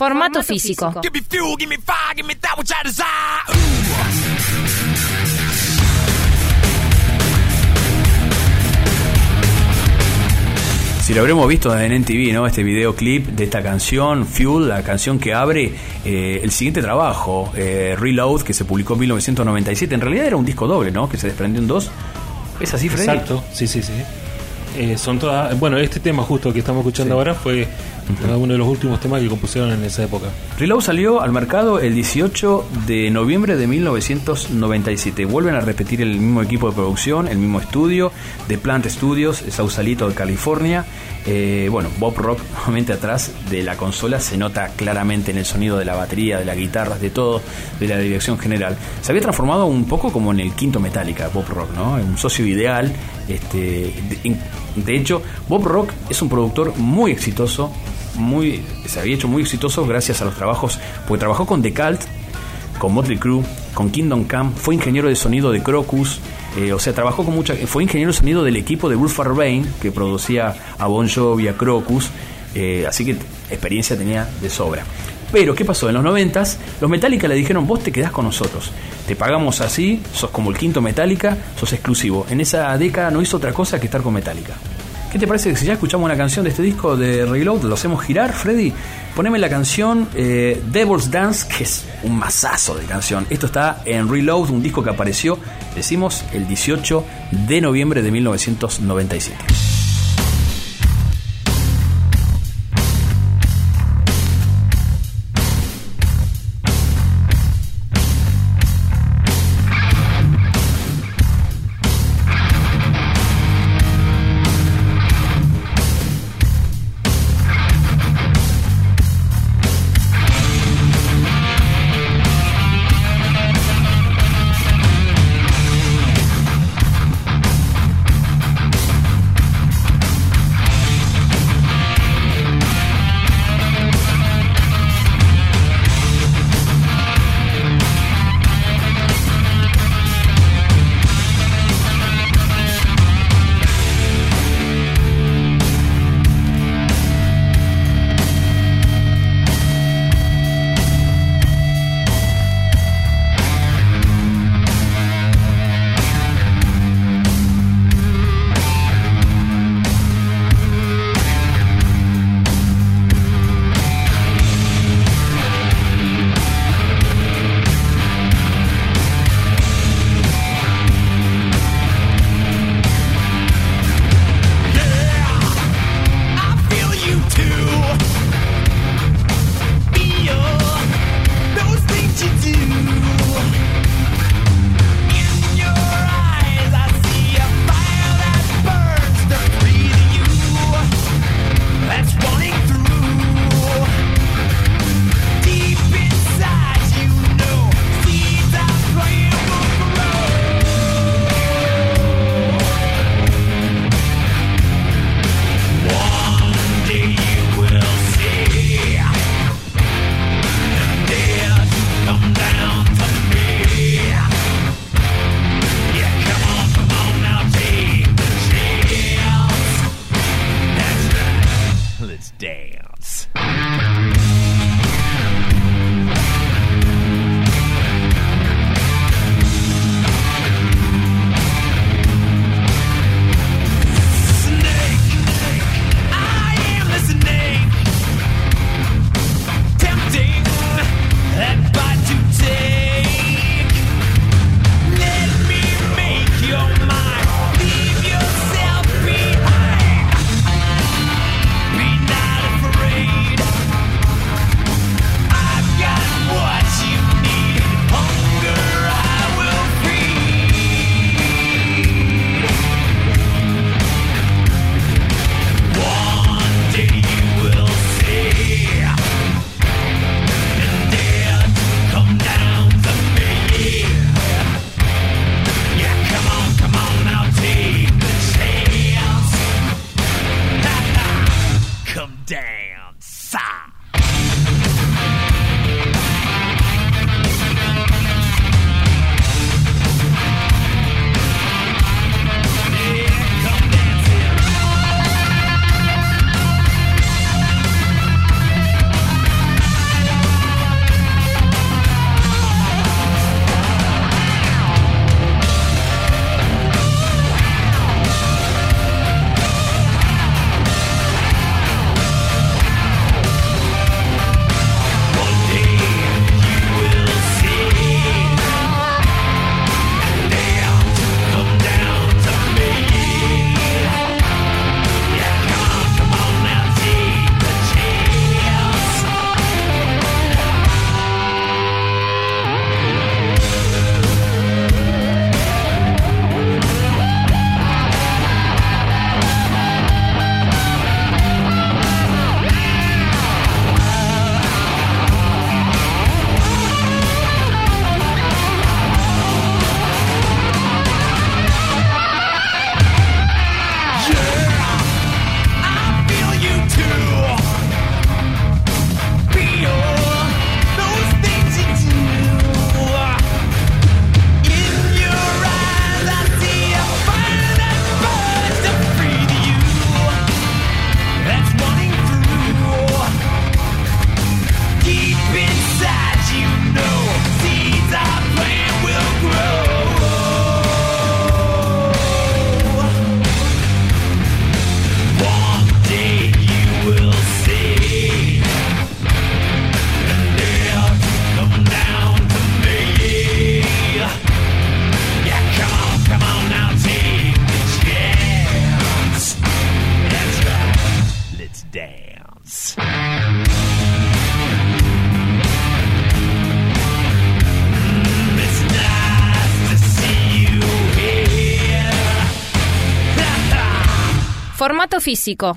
Formato, Físico.
Si lo habremos visto en NTV, ¿no? Este videoclip de esta canción, Fuel, la canción que abre eh, el siguiente trabajo, eh, Reload, que se publicó en 1997. En realidad era un disco doble, ¿no? Que se desprendió en dos. ¿Es así, Freddy?
Exacto, sí, sí, sí. Eh, son todas. Bueno, este tema justo que estamos escuchando ahora fue uno de los últimos temas que compusieron en esa época.
Reload salió al mercado el 18 de noviembre de 1997. Vuelven a repetir el mismo equipo de producción, el mismo estudio, de Plant Studios, Sausalito de California. Eh, bueno, Bob Rock nuevamente atrás de la consola se nota claramente en el sonido de la batería, de las guitarras, de todo, de la dirección general. Se había transformado un poco como en el quinto Metallica, Bob Rock, ¿no? Un socio ideal. Este, de hecho, Bob Rock es un productor muy exitoso, muy, se había hecho muy exitoso gracias a los trabajos, porque trabajó con The con Motley Crue, con Kingdom Come, fue ingeniero de sonido de Crocus, eh, o sea, trabajó con mucha, fue ingeniero de sonido del equipo de Bruce Fairbairn, que producía a Bon Jovi, a Crocus, eh, así que experiencia tenía de sobra. Pero, ¿qué pasó? En los noventas, los Metallica le dijeron, vos te quedás con nosotros. Te pagamos así, sos como el quinto Metallica, sos exclusivo. En esa década no hizo otra cosa que estar con Metallica. ¿Qué te parece que si ya escuchamos una canción de este disco de Reload, lo hacemos girar, Freddy? Poneme la canción eh, Devil's Dance, que es un masazo de canción. Esto está en Reload, un disco que apareció, decimos, el 18 de noviembre de 1997.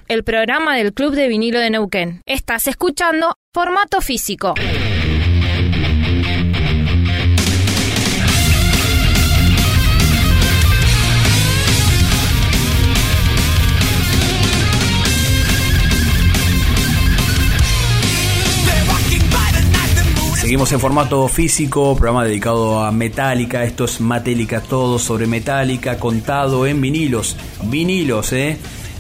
El programa del Club de Vinilo de Neuquén. Estás escuchando Formato Físico.
Seguimos en formato físico, programa dedicado a Metallica. Esto es Metallica, todo sobre Metallica, contado en vinilos. Vinilos, ¿eh?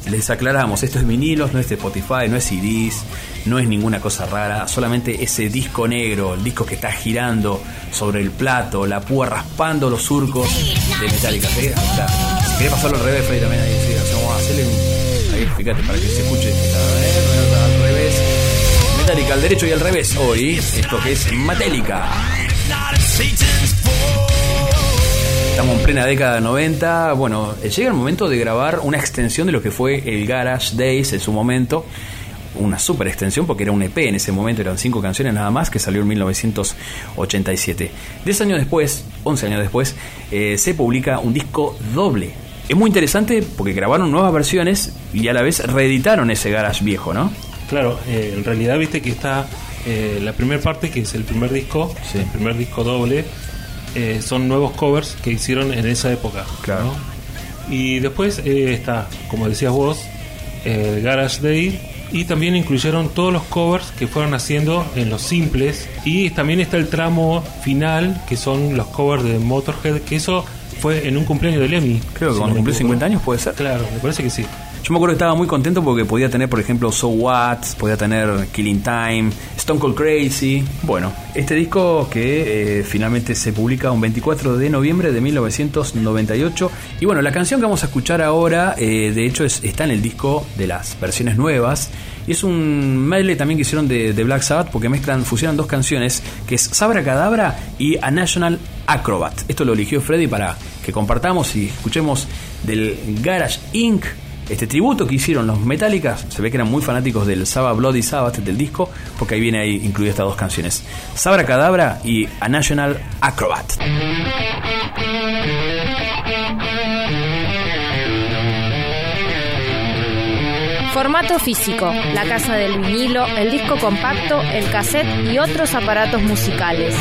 Les aclaramos, esto es vinilos, no es Spotify, no es CDs, no es ninguna cosa rara, solamente ese disco negro, el disco que está girando sobre el plato, la púa raspando los surcos de Metallica. Si querés pasarlo al revés, Freddy, también ahí, sí, vamos a hacerle. Ahí, fíjate, para que se escuche. Al revés. Metallica al derecho y al revés hoy, esto que es Metallica. Estamos en plena década 90. Bueno, llega el momento de grabar una extensión de lo que fue el Garage Days en su momento. Una super extensión porque era un EP en ese momento, eran cinco canciones nada más, que salió en 1987. Diez años después, 11 años después, eh, se publica un disco doble. Es muy interesante porque grabaron nuevas versiones y a la vez reeditaron ese Garage viejo, ¿no?
Claro, eh, en realidad viste que está eh, la primera parte, que es el primer disco, el primer disco doble, eh, son nuevos covers que hicieron en esa época.
Claro.
Y después está, como decías vos, el Garage Day, y también incluyeron todos los covers que fueron haciendo en los simples, y también está el tramo final, que son los covers de Motorhead, que eso fue en un cumpleaños de Lemmy.
Creo que cuando cumplió 50 años puede ser.
Claro, me parece que sí.
Yo me acuerdo que estaba muy contento porque podía tener, por ejemplo, So What, podía tener Killing Time, Stone Cold Crazy. Bueno, este disco que eh, finalmente se publica un 24 de noviembre de 1998. Y bueno, la canción que vamos a escuchar ahora, eh, de hecho, está en el disco de las versiones nuevas. Y es un medley también que hicieron de, Black Sabbath porque mezclan, fusionan dos canciones, que es Sabra Cadabra y A National Acrobat. Esto lo eligió Freddy para que compartamos y escuchemos del Garage Inc este tributo que hicieron los Metallica, se ve que eran muy fanáticos del Sabbath Bloody Sabbath del disco, porque ahí viene ahí incluidas estas dos canciones, Sabra Cadabra y A National Acrobat.
Formato físico, la casa del vinilo, el disco compacto, el cassette y otros aparatos musicales.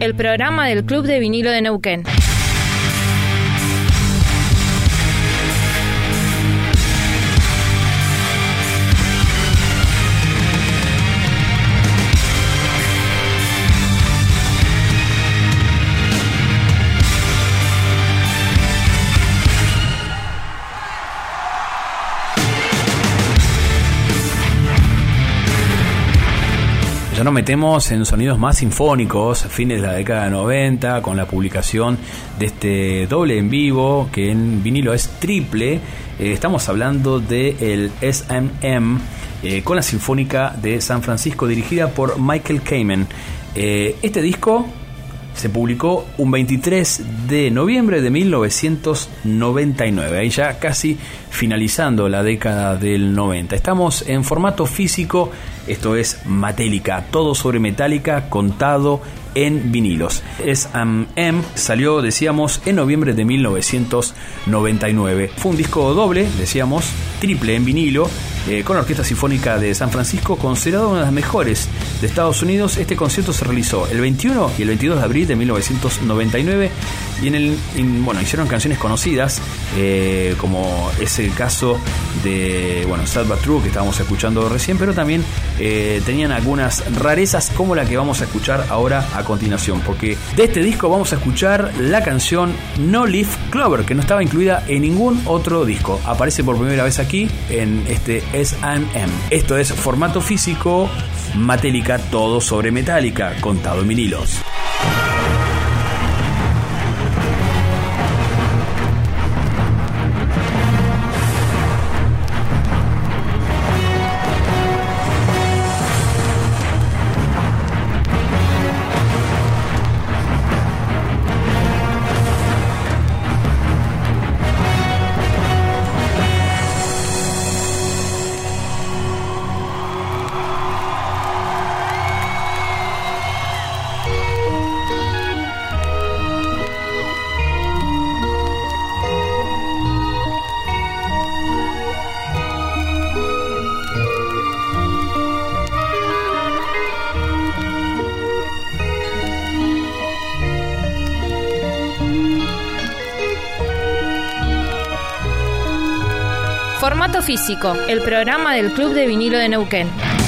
El programa del Club de Vinilo de Neuquén.
Nos metemos en sonidos más sinfónicos, fines de la década de 90, con la publicación de este doble en vivo, que en vinilo es triple. Eh, estamos hablando del el SMM eh, con la Sinfónica de San Francisco, dirigida por Michael Kamen. Eh, este disco se publicó un 23 de noviembre de 1999, ahí ya casi finalizando la década del 90. Estamos en formato físico, esto es Matélica, todo sobre Metallica contado en vinilos. S.M. salió, decíamos, en noviembre de 1999. Fue un disco doble, decíamos, triple en vinilo, eh, con la Orquesta Sinfónica de San Francisco, considerado una de las mejores de Estados Unidos. Este concierto se realizó el 21 y el 22 de abril de 1999 y bueno hicieron canciones conocidas eh, como es el caso de bueno Sad But True que estábamos escuchando recién pero también eh, tenían algunas rarezas como la que vamos a escuchar ahora a continuación porque de este disco vamos a escuchar la canción No Leaf Clover que no estaba incluida en ningún otro disco. Aparece por primera vez aquí en este S&M esto es formato físico Matélica todo sobre metálica contado en vinilos
el programa del Club de Vinilo de Neuquén.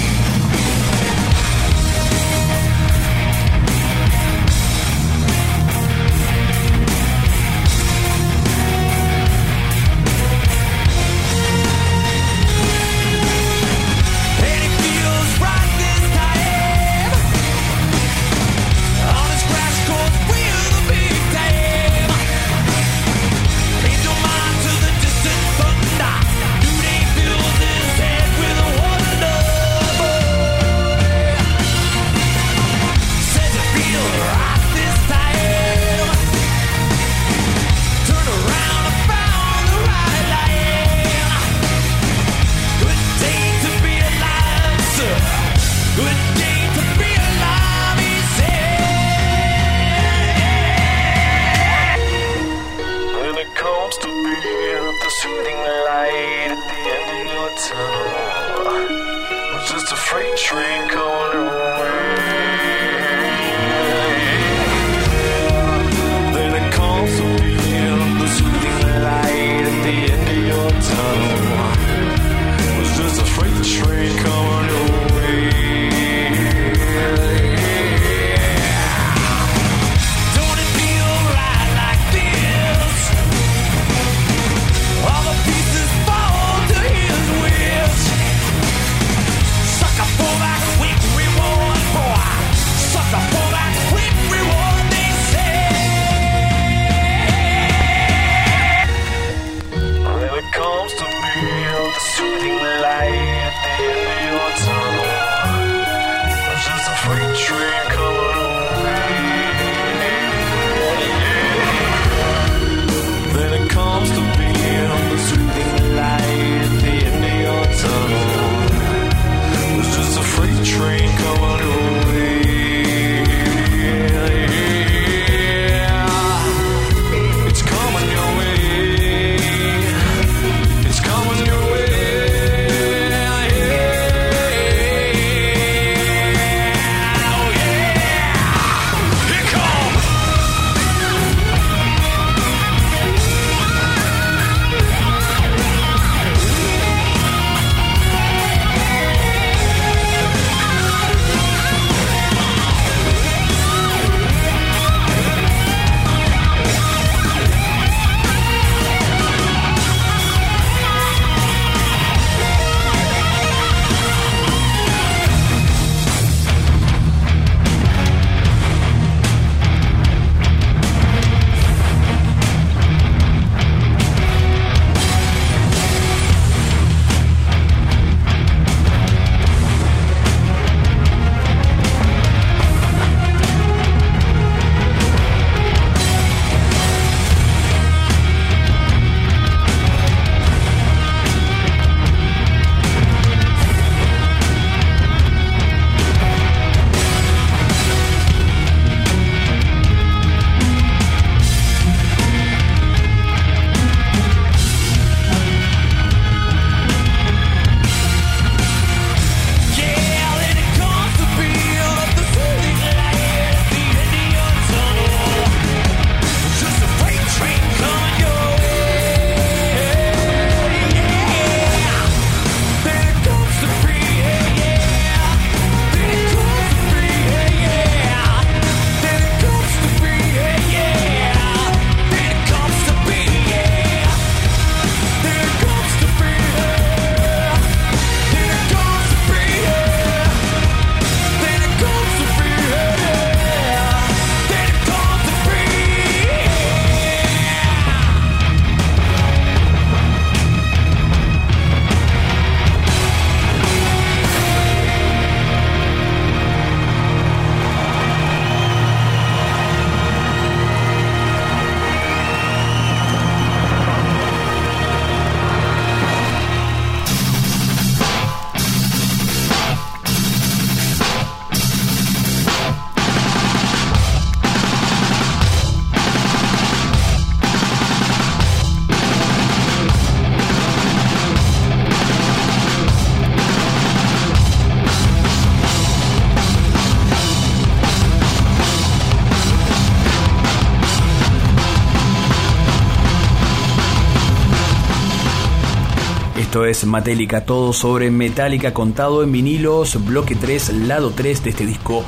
Esto es Metallica, todo sobre Metallica contado en vinilos, bloque 3, lado 3 de este disco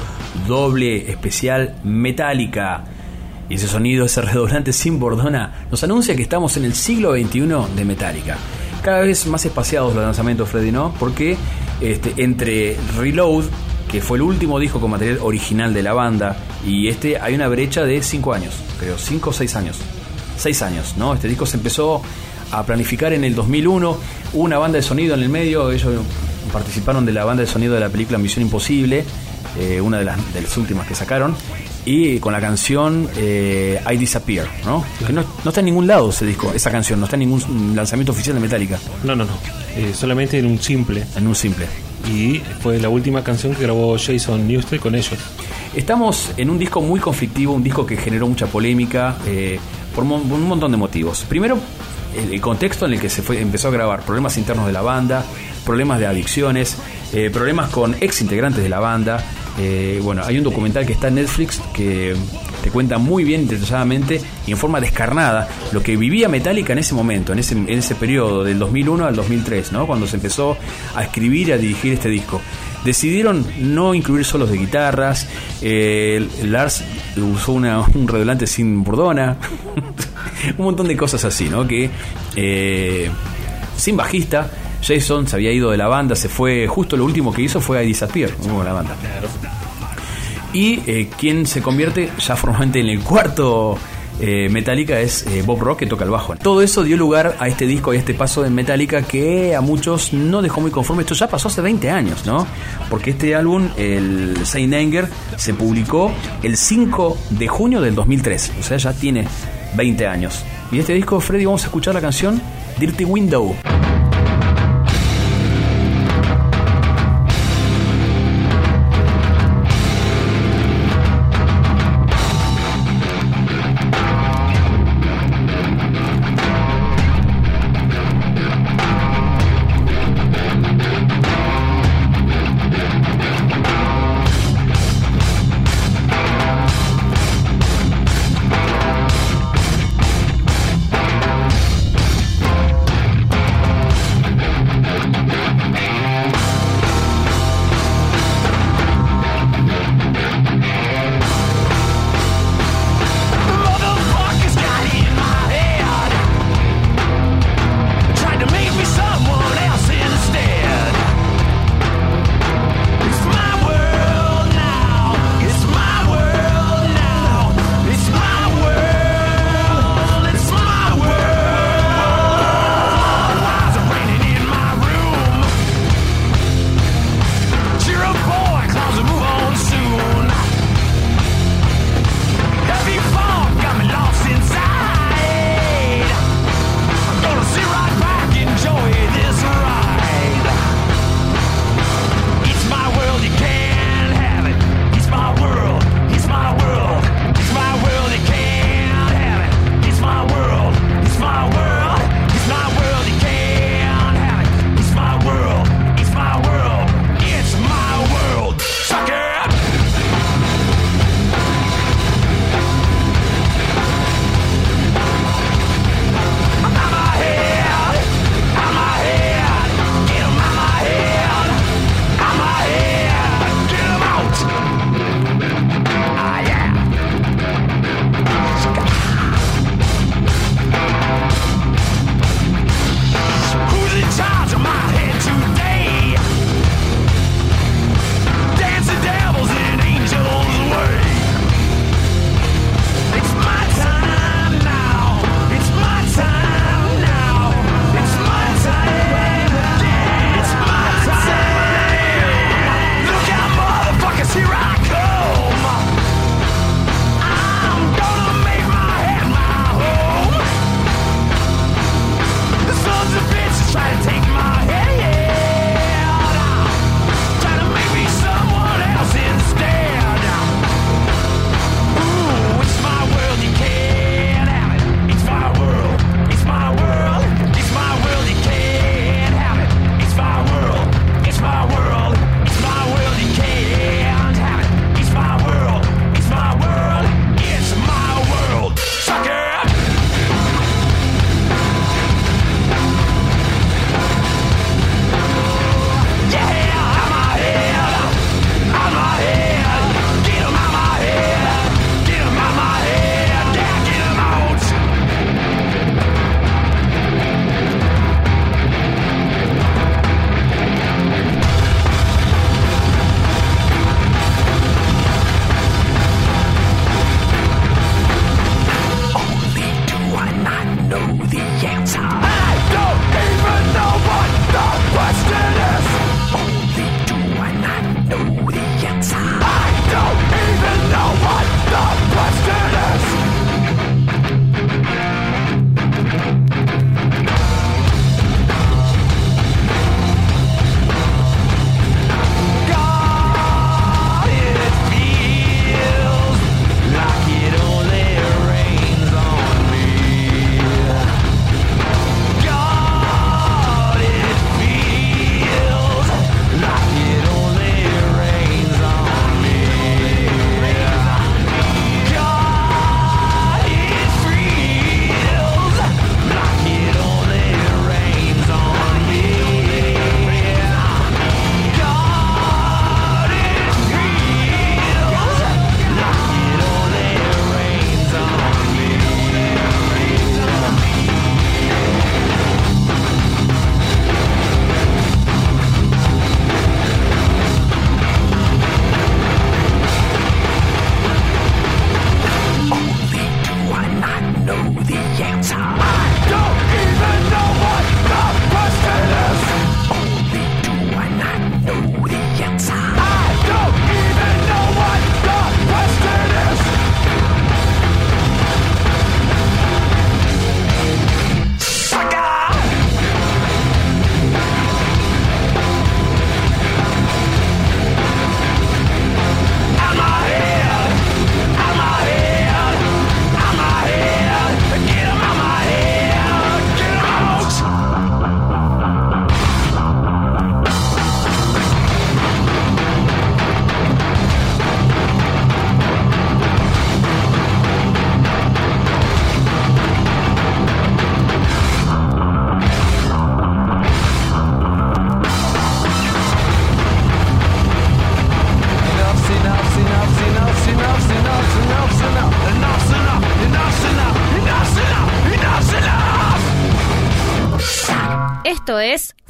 doble especial Metallica. Y ese sonido, ese redoblante sin bordona, nos anuncia que estamos en el siglo XXI de Metallica. Cada vez más espaciados los lanzamientos, Freddy, ¿no? Porque este, entre Reload, que fue el último disco con material original de la banda, y este hay una brecha de 5 años, creo, 5 o 6 años. 6 años, ¿no? Este disco se empezó a planificar en el 2001, hubo una banda de sonido en el medio, ellos participaron de la banda de sonido de la película Misión Imposible, eh, una de las, de las últimas que sacaron, y con la canción eh, I Disappear, ¿no? Que no, está en ningún lado ese disco, esa canción, no está en ningún lanzamiento oficial de Metallica.
No, no, no, eh, solamente en un simple.
En un simple.
Y fue la última canción que grabó Jason Newsted con ellos.
Estamos en un disco muy conflictivo, un disco que generó mucha polémica por un montón de motivos. Primero, el, contexto en el que se fue, empezó a grabar, problemas internos de la banda, problemas de adicciones, eh, problemas con ex integrantes de la banda. Eh, bueno, hay un documental que está en Netflix que te cuenta muy bien, detalladamente y en forma descarnada lo que vivía Metallica en ese momento, en ese, en ese periodo del 2001 al 2003, ¿no? cuando se empezó a escribir y a dirigir este disco. Decidieron no incluir solos de guitarras, eh, Lars usó un redoblante sin bordona, un montón de cosas así, ¿no? Que sin bajista, Jason se había ido de la banda, se fue, justo lo último que hizo fue a Disappear, la banda. Y eh, quien se convierte ya formalmente en el cuarto eh, Metallica es eh, Bob Rock que toca el bajo. Todo eso dio lugar a este disco y a este paso de Metallica que a muchos no dejó muy conforme. Esto ya pasó hace 20 años, ¿no? Porque este álbum, el Saint Anger, se publicó el 5 de junio del 2003. O sea, ya tiene 20 años. Y este disco, Freddy, vamos a escuchar la canción Dirty Window.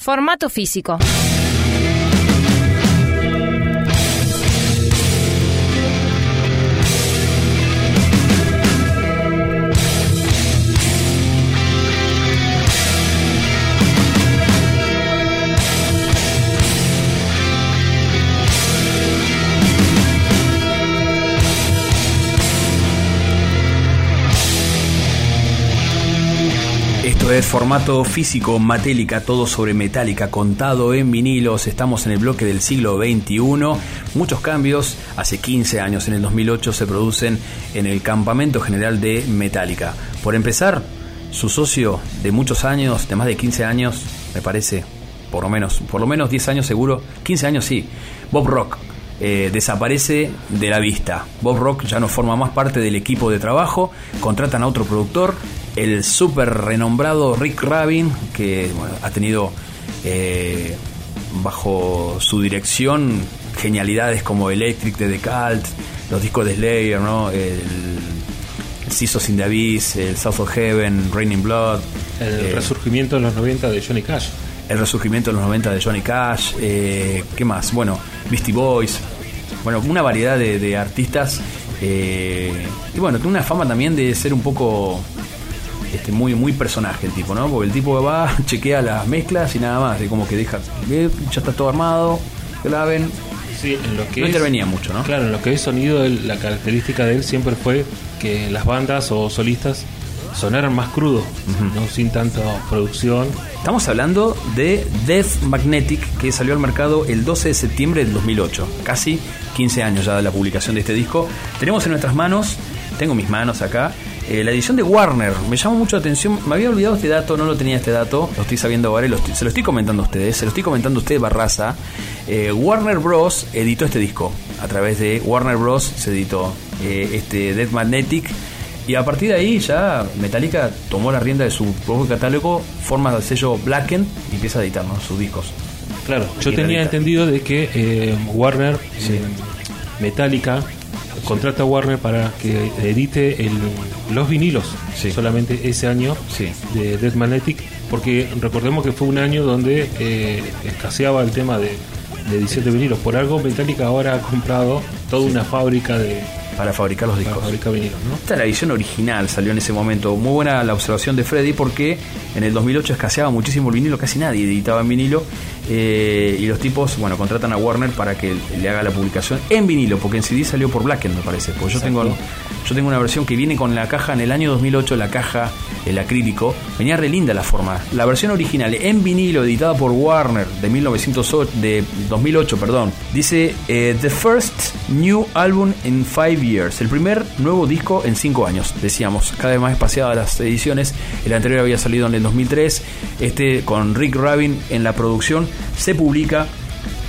Formato Físico.
Formato físico, matélica, todo sobre metálica, contado en vinilos. Estamos en el bloque del siglo XXI. Muchos cambios. Hace 15 años, en el 2008, se producen en el Campamento General de Metallica. Por empezar, su socio de muchos años, de más de 15 años, me parece, por lo menos, por lo menos 10 años seguro, 15 años sí, Bob Rock. Eh, desaparece de la vista. Bob Rock ya no forma más parte del equipo de trabajo, contratan a otro productor el súper renombrado Rick Rabin, que ha tenido eh, bajo su dirección genialidades como Electric de The Cult, los discos de Slayer, ¿no? el, el in the Abyss, el South of Heaven, Raining Blood.
El eh, resurgimiento en los 90 de Johnny Cash.
El resurgimiento en los 90 de Johnny Cash. Eh, ¿Qué más? Bueno, Beastie Boys. Bueno, una variedad de, artistas. y bueno, tiene una fama también de ser un poco este, muy, muy personaje el tipo, ¿no? Porque el tipo va, chequea las mezclas y nada más, de como que deja, ya está todo armado, graben.
Sí, en lo que
no intervenía mucho, ¿no?
Claro, en lo que es sonido, la característica de él siempre fue que las bandas o solistas sonaran más crudos, ¿no? sin tanta producción.
Estamos hablando de Death Magnetic, que salió al mercado el 12 de septiembre del 2008, casi 15 años ya de la publicación de este disco. Tenemos en nuestras manos, tengo mis manos acá, eh, la edición de Warner, me llamó mucho la atención, me había olvidado este dato, no lo tenía este dato, lo estoy sabiendo ahora se lo estoy comentando a ustedes, se lo estoy comentando a ustedes, Barraza. Eh, Warner Bros. editó este disco, a través de Warner Bros. se editó eh, este Dead Magnetic. Y a partir de ahí ya Metallica tomó la rienda de su propio catálogo, forma el sello Blacken y empieza a editar sus discos.
Claro, yo tenía entendido de que Warner, Metallica, contrata a Warner para que edite el, los vinilos solamente ese año de Death Magnetic, porque recordemos que fue un año donde eh, escaseaba el tema de, de edición de vinilos. Por algo Metallica ahora ha comprado toda una fábrica de,
para fabricar los discos.
Para vinilos, ¿no?
Esta es la edición original, salió en ese momento. Muy buena la observación de Freddy porque en el 2008 escaseaba muchísimo el vinilo, casi nadie editaba en vinilo. Eh, y los tipos, bueno, contratan a Warner para que le haga la publicación en vinilo, porque en CD salió por Blacken, me parece. Porque yo tengo, yo tengo una versión que viene con la caja en el año 2008, la caja, el acrílico. Venía re linda la forma. La versión original en vinilo, editada por Warner de, 1908, de 2008, perdón, dice eh, The First New Album in Five Years, el primer nuevo disco en cinco años, decíamos, cada vez más espaciadas las ediciones, el anterior había salido en el 2003, este con Rick Rabin en la producción, se publica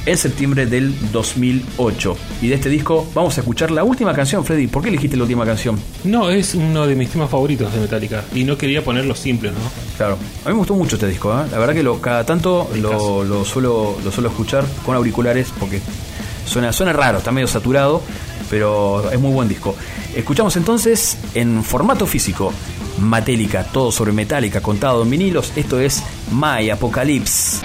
en septiembre del 2008. Y de este disco vamos a escuchar la última canción, Freddy. ¿Por qué elegiste la última canción?
No, es uno de mis temas favoritos de Metallica. Y no quería ponerlo simple, ¿no?
Claro. A mí me gustó mucho este disco, ¿eh? La verdad que lo, cada tanto lo, lo, suelo, lo suelo escuchar con auriculares porque Suena, suena raro, está medio saturado, pero es muy buen disco. Escuchamos entonces en formato físico, Matélica, todo sobre metálica, contado en vinilos. Esto es My Apocalypse.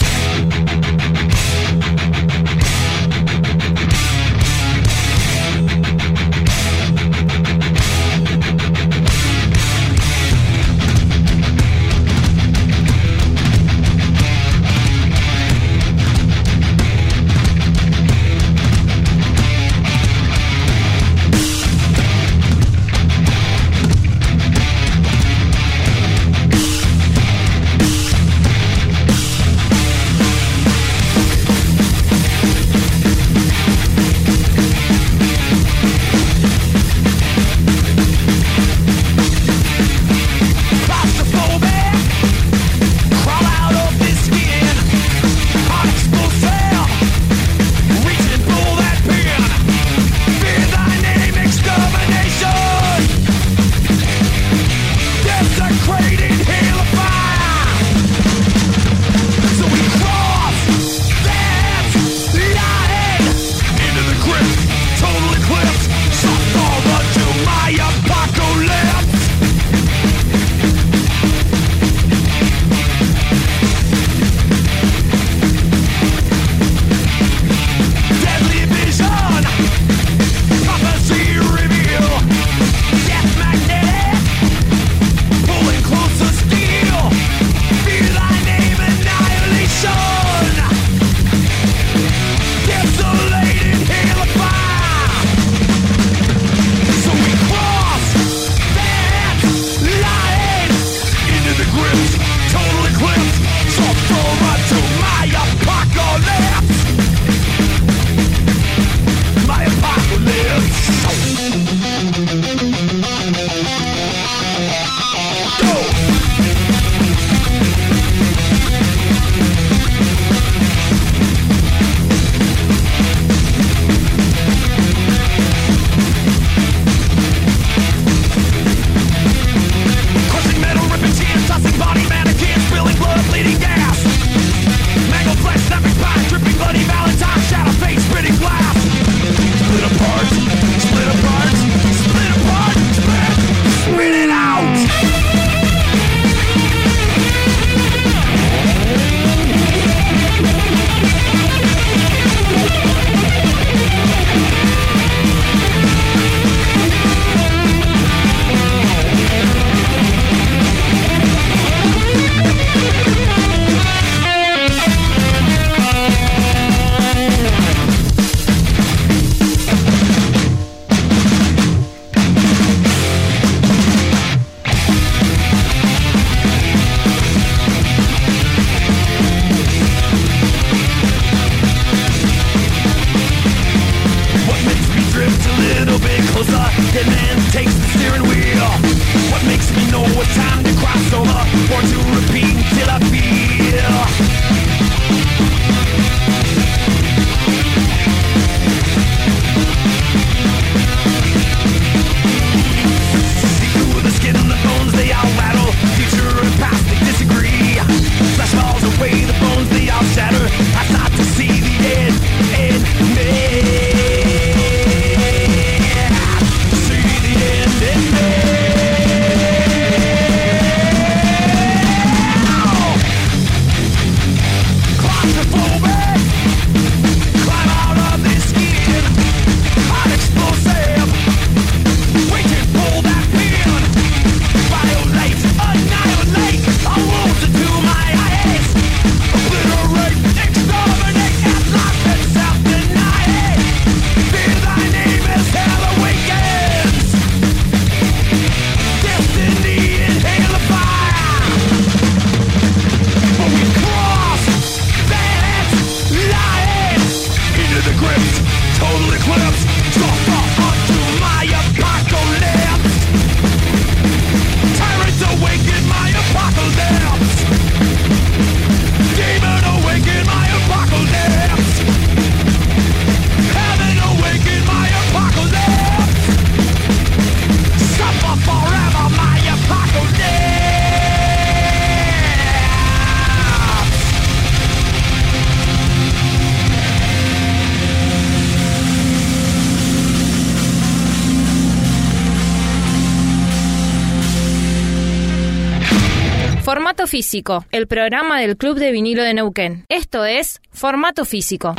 El programa del Club de Vinilo de Neuquén. Esto es Formato Físico.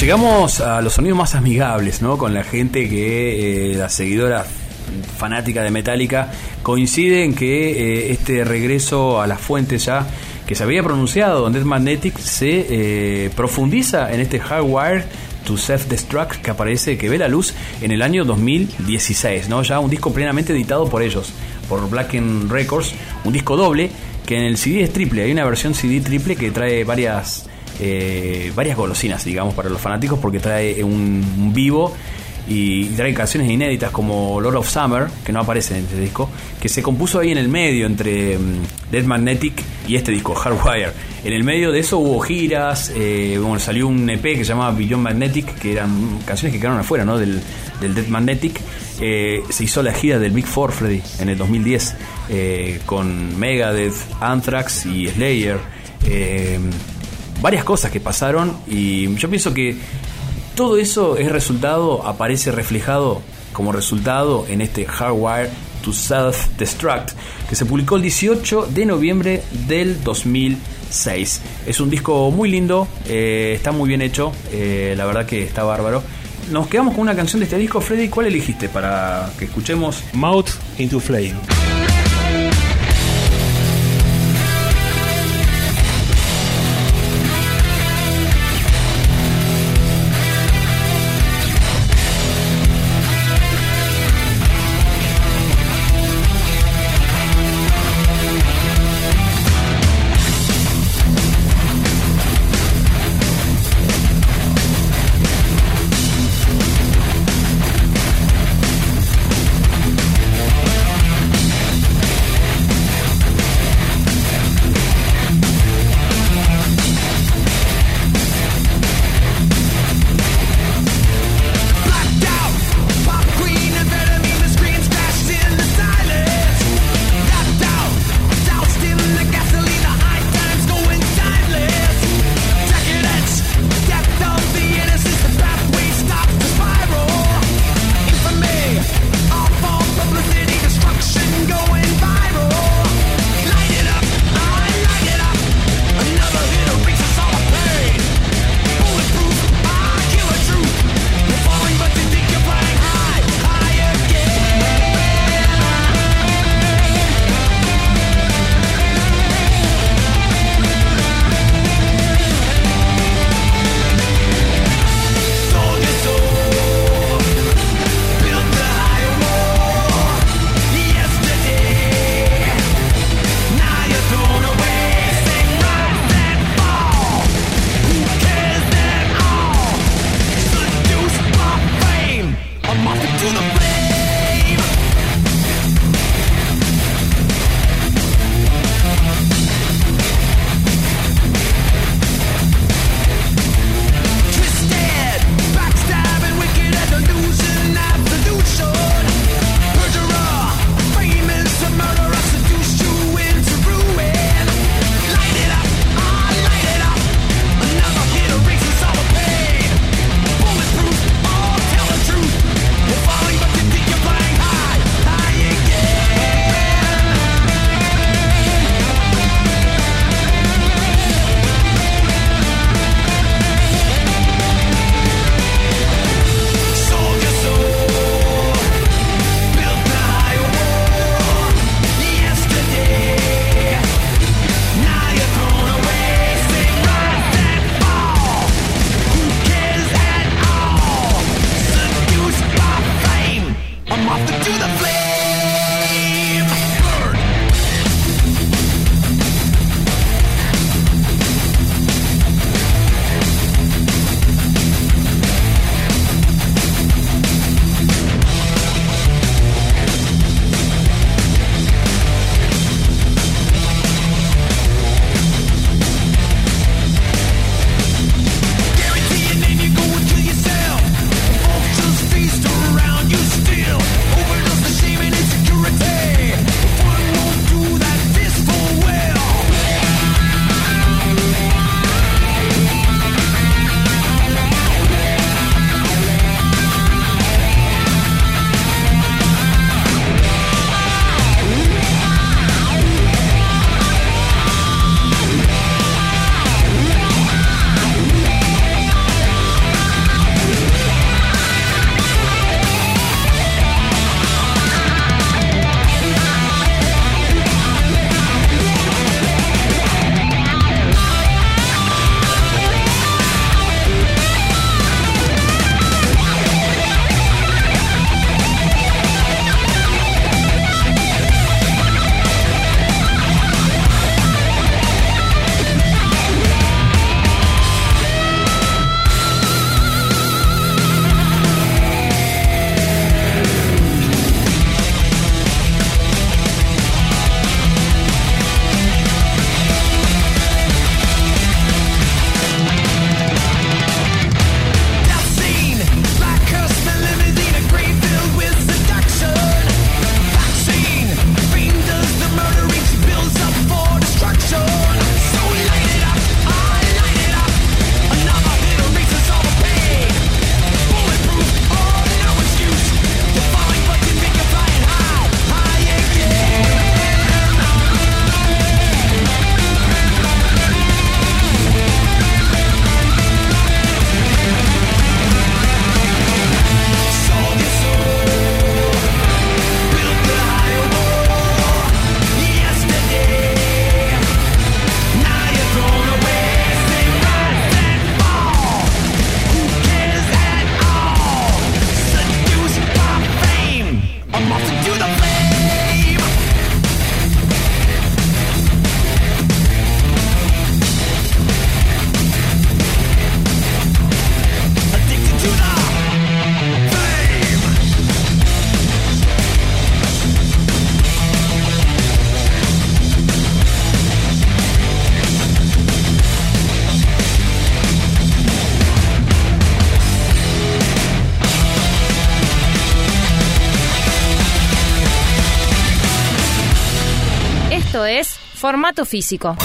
Llegamos a los sonidos más amigables, ¿no? Con la gente que, eh, la seguidora fanática de Metallica, coincide en que eh, este regreso a las fuentes ya que se había pronunciado en Dead Magnetic se eh, profundiza en este Hardwire to Self-Destruct que aparece, que ve la luz en el año 2016, ¿no? Ya un disco plenamente editado por ellos, por Black Records, un disco doble que en el CD es triple, hay una versión CD triple que trae varias eh, varias golosinas, digamos, para los fanáticos, porque trae un, vivo y trae canciones inéditas como Lord of Summer, que no aparece en este disco, que se compuso ahí en el medio entre mm, Dead Magnetic y este disco, Hardwire. En el medio de eso hubo giras, eh, bueno, salió un EP que se llamaba Beyond Magnetic, que eran canciones que quedaron afuera ¿no? del, del Dead Magnetic. Eh, se hizo la gira del Big Four Freddy en el 2010 con Megadeth, Anthrax y Slayer varias cosas que pasaron y yo pienso que todo eso es resultado, aparece reflejado como resultado en este Hardwire to Self-Destruct que se publicó el 18 de noviembre del 2006. Es un disco muy lindo, eh, está muy bien hecho, eh, la verdad que está bárbaro. Nos quedamos con una canción de este disco, Freddy. ¿Cuál elegiste para que escuchemos?
Mouth into Flame.
Formato físico.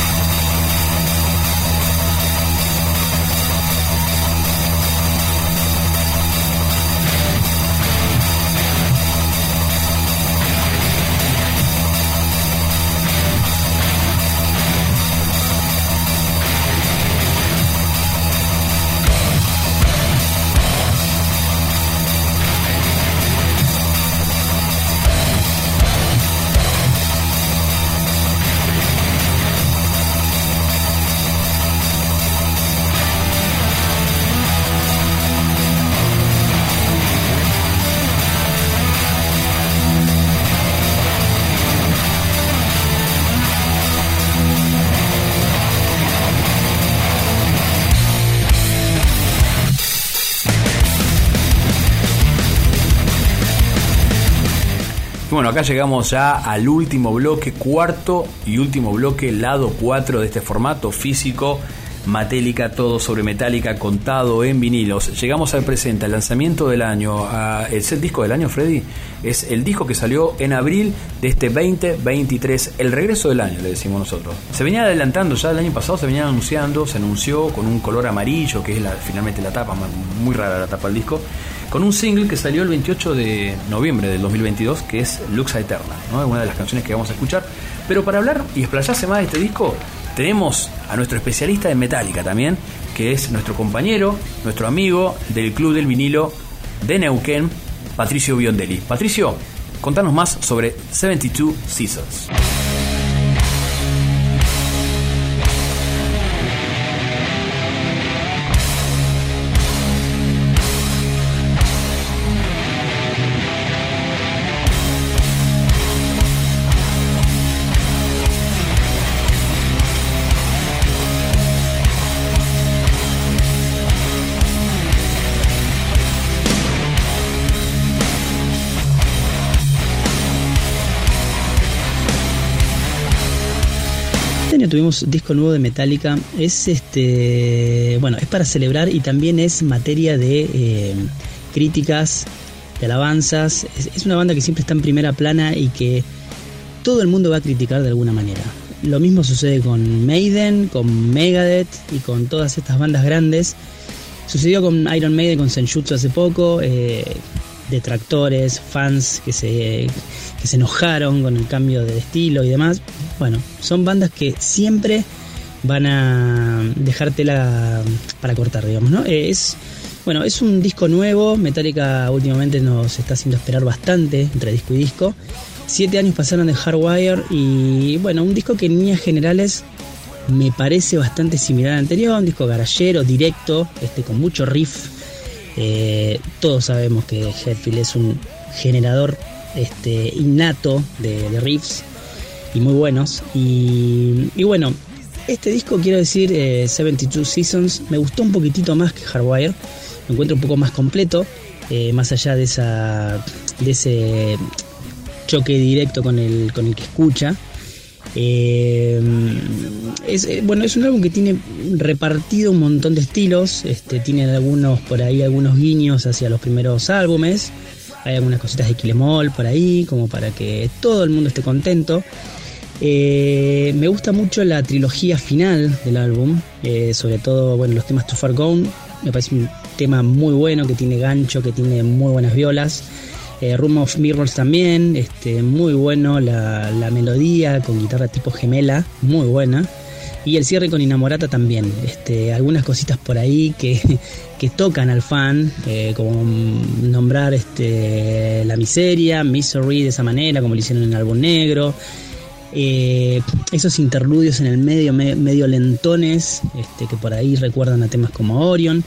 Bueno, acá llegamos ya al último bloque, cuarto y último bloque, lado 4 de este formato físico. Matélica, todo sobre metálica, contado en vinilos. Llegamos al presente, al lanzamiento del año. ¿El disco del año, Freddy? Es el disco que salió en abril de este 2023, el regreso del año, le decimos nosotros. Se venía adelantando ya el año pasado, se venía anunciando, se anunció con un color amarillo, que es la, finalmente la tapa, muy rara la tapa del disco con un single que salió el 28 de noviembre del 2022, que es Lux Eterna, ¿no? es una de las canciones que vamos a escuchar. Pero para hablar y explayarse más de este disco, tenemos a nuestro especialista en Metallica también, que es nuestro compañero, nuestro amigo del Club del Vinilo de Neuquén, Patricio Biondelli. Patricio, contanos más sobre 72 Seasons.
Tuvimos disco nuevo de Metallica. Es este, bueno, es para celebrar y también es materia de eh, críticas, de alabanzas. Es, una banda que siempre está en primera plana y que todo el mundo va a criticar de alguna manera. Lo mismo sucede con Maiden, con Megadeth y con todas estas bandas grandes. Sucedió con Iron Maiden, con Senjutsu hace poco. Eh, detractores, fans que se, que se enojaron con el cambio de estilo y demás. Bueno, son bandas que siempre van a dejártela para cortar, digamos, ¿no? Eh, es, bueno, es un disco nuevo, Metallica últimamente nos está haciendo esperar bastante entre disco y disco. Siete años pasaron de Hardwire y bueno, un disco que en líneas generales me parece bastante similar al anterior, un disco garallero, directo, este, con mucho riff. Eh, todos sabemos que Hetfield es un generador este, innato de riffs y muy buenos. Y, bueno, este disco, quiero decir, 72 eh, Seasons, me gustó un poquitito más que Hardwire. Me encuentro un poco más completo, eh, más allá de, ese choque directo con el que escucha. Eh, es, bueno, es un álbum que tiene repartido un montón de estilos, este, tiene algunos por ahí, algunos guiños hacia los primeros álbumes, hay algunas cositas de Kilemol por ahí, como para que todo el mundo esté contento. Eh, me gusta mucho la trilogía final del álbum, eh, sobre todo los temas Too Far Gone. Me parece un tema muy bueno, que tiene gancho, que tiene muy buenas violas. Eh, Room of Mirrors también, este, muy bueno la, melodía con guitarra tipo gemela, muy buena. Y el cierre con Inamorata también. Este, algunas cositas por ahí que, que tocan al fan, como nombrar este, La Miseria, Misery de esa manera, como lo hicieron en el álbum negro. Eh, esos interludios en el medio, medio lentones, este, que por ahí recuerdan a temas como Orion,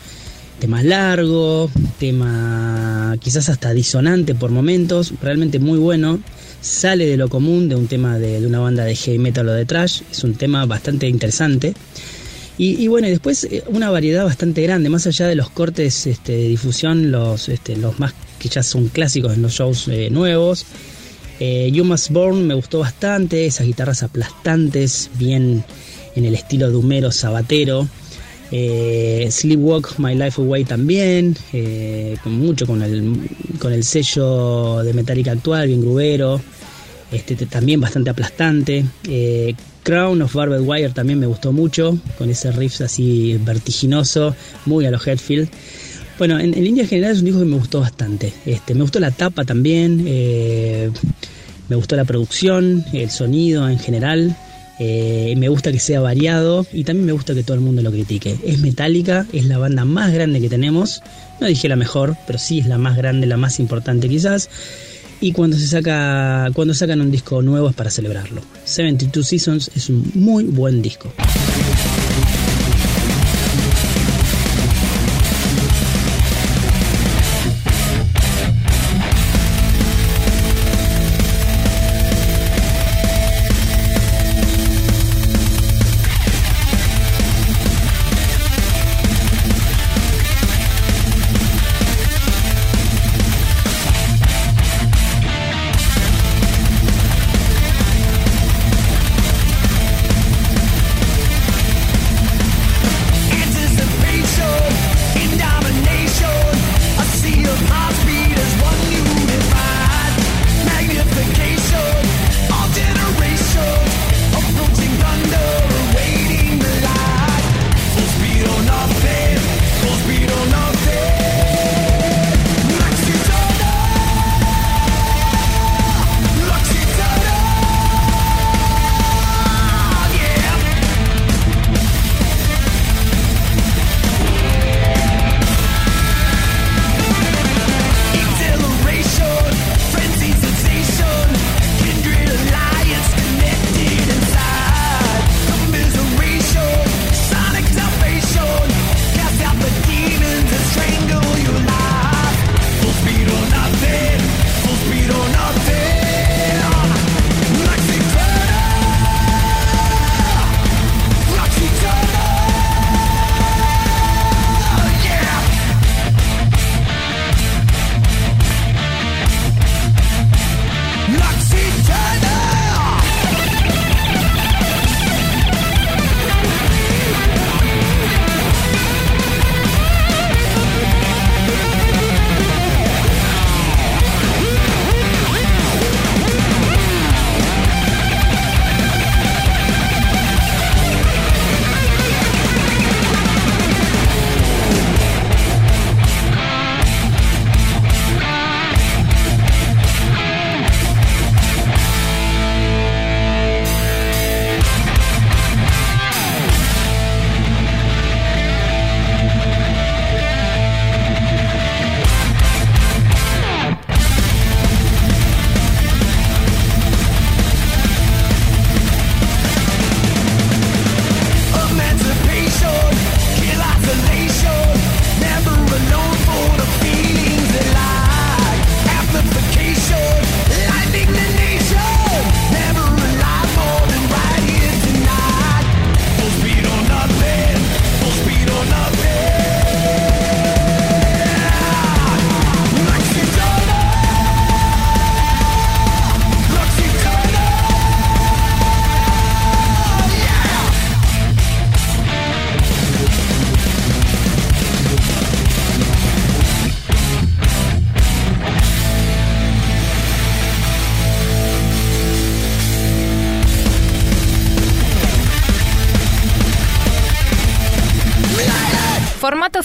temas largo, tema quizás hasta disonante por momentos, realmente muy bueno, sale de lo común de un tema de, una banda de heavy metal o de trash, es un tema bastante interesante. Y, bueno, después eh, una variedad bastante grande, más allá de los cortes este, de difusión, los, este, los más que ya son clásicos en los shows eh, nuevos, eh, you Must Born me gustó bastante, esas guitarras aplastantes, bien en el estilo de Humero Sabatero. Eh, Sleepwalk My Life Away también, eh, con mucho con el, con el sello de Metallica actual, bien grubero, este, también bastante aplastante. Eh,
Crown of Barbed Wire también me gustó mucho, con ese riff así vertiginoso, muy a los Headfield. Bueno, en, línea general es un disco que me gustó bastante. Este, me gustó la tapa también, me gustó la producción, el sonido en general. Eh, me gusta que sea variado y también me gusta que todo el mundo lo critique. Es Metallica, es la banda más grande que tenemos. No dije la mejor, pero sí es la más grande, la más importante quizás. Y cuando se saca, cuando sacan un disco nuevo es para celebrarlo. 72 Seasons es un muy buen disco.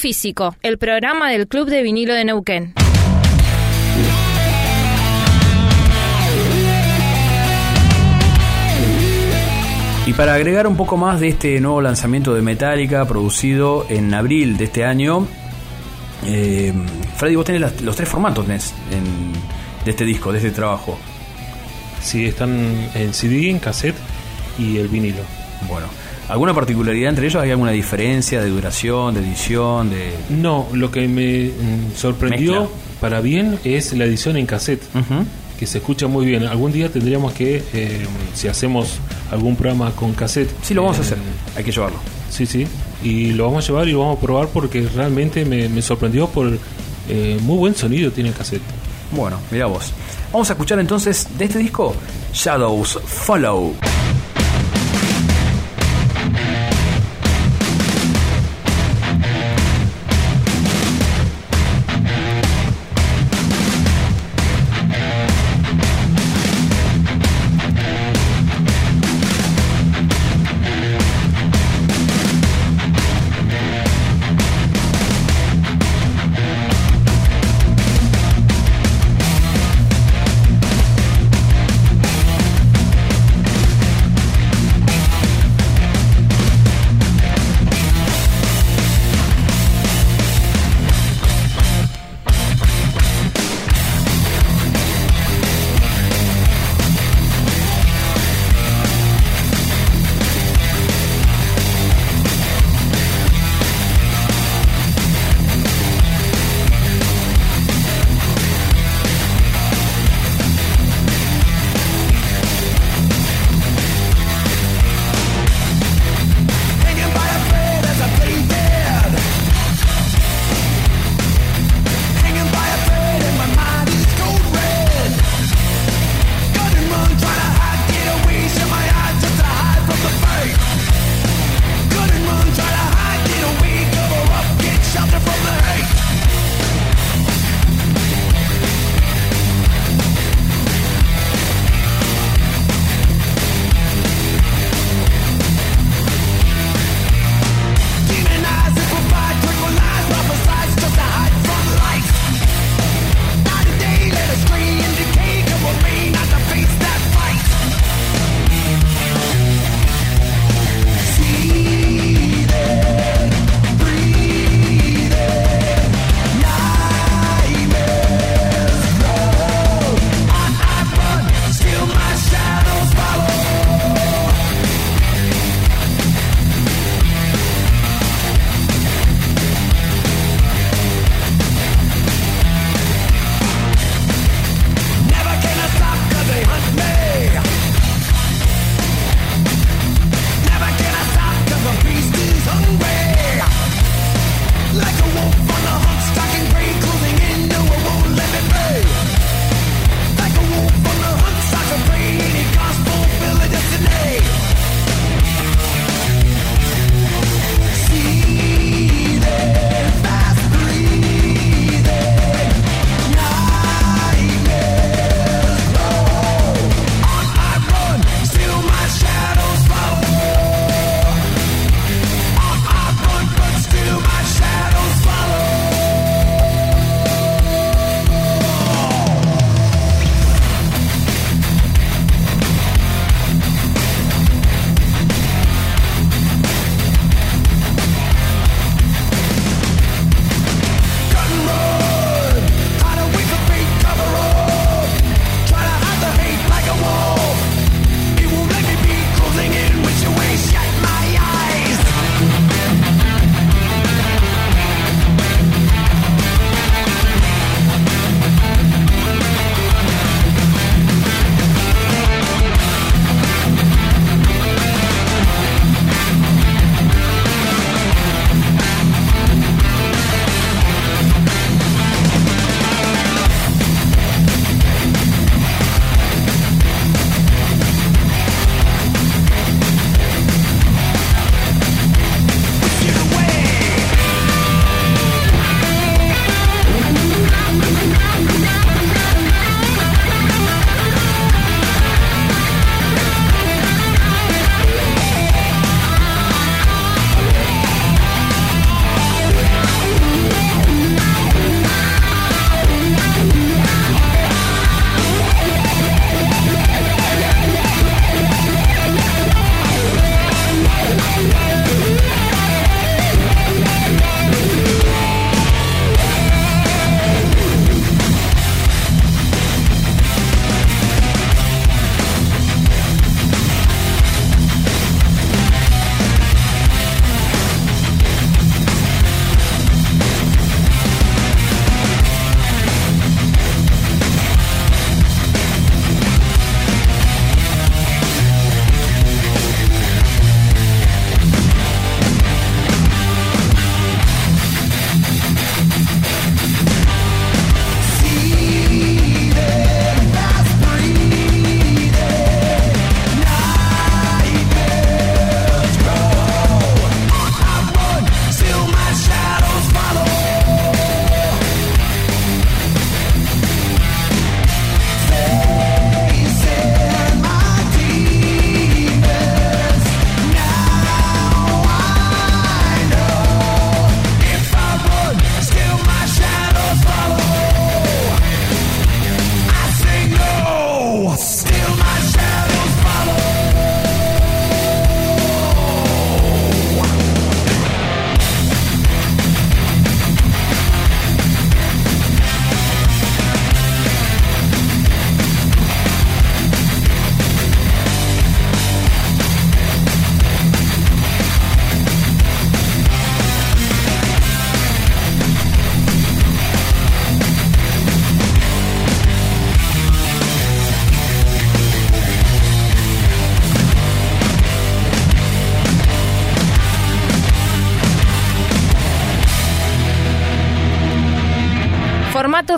Físico, el programa del Club de Vinilo de Neuquén.
Y para agregar un poco más de este nuevo lanzamiento de Metallica producido en abril de este año, eh, Freddy, vos tenés los tres formatos de este disco, de este trabajo.
Sí, están en CD, en cassette y el vinilo.
¿Alguna particularidad entre ellos? ¿Hay alguna diferencia de duración, de edición? de
No, lo que me mm, sorprendió para bien es la edición en cassette, que se escucha muy bien. Algún día tendríamos que, eh, si hacemos algún programa con cassette...
Sí, lo vamos a hacer, hay que llevarlo.
Sí, sí, y lo vamos a llevar y lo vamos a probar porque realmente me, sorprendió por eh, muy buen sonido tiene el cassette.
Bueno, mira vos. Vamos a escuchar entonces de este disco Shadows Follow.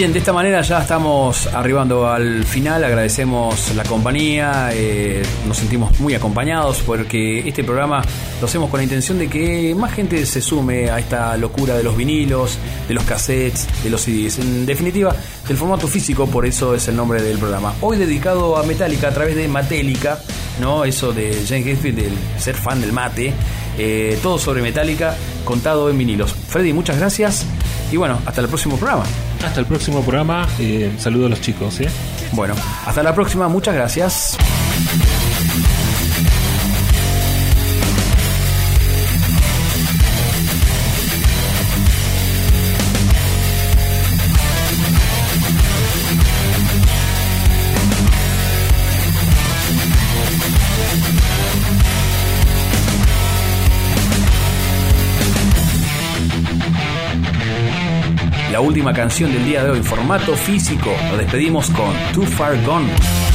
Bien, de esta manera ya estamos arribando al final, agradecemos la compañía, eh, nos sentimos muy acompañados porque este programa lo hacemos con la intención de que más gente se sume a esta locura de los vinilos, de los cassettes, de los CDs, en definitiva del formato físico, por eso es el nombre del programa. Hoy dedicado a Metallica a través de Matélica, ¿no? Eso de Jane Hetfield, del ser fan del mate, eh, todo sobre Metallica contado en vinilos. Freddy, muchas gracias y bueno, hasta el próximo programa.
Hasta el próximo programa. Eh, saludo a los chicos. ¿eh?
Bueno, hasta la próxima. Muchas gracias. La última canción del día de hoy, formato físico. Lo despedimos con Too Far Gone.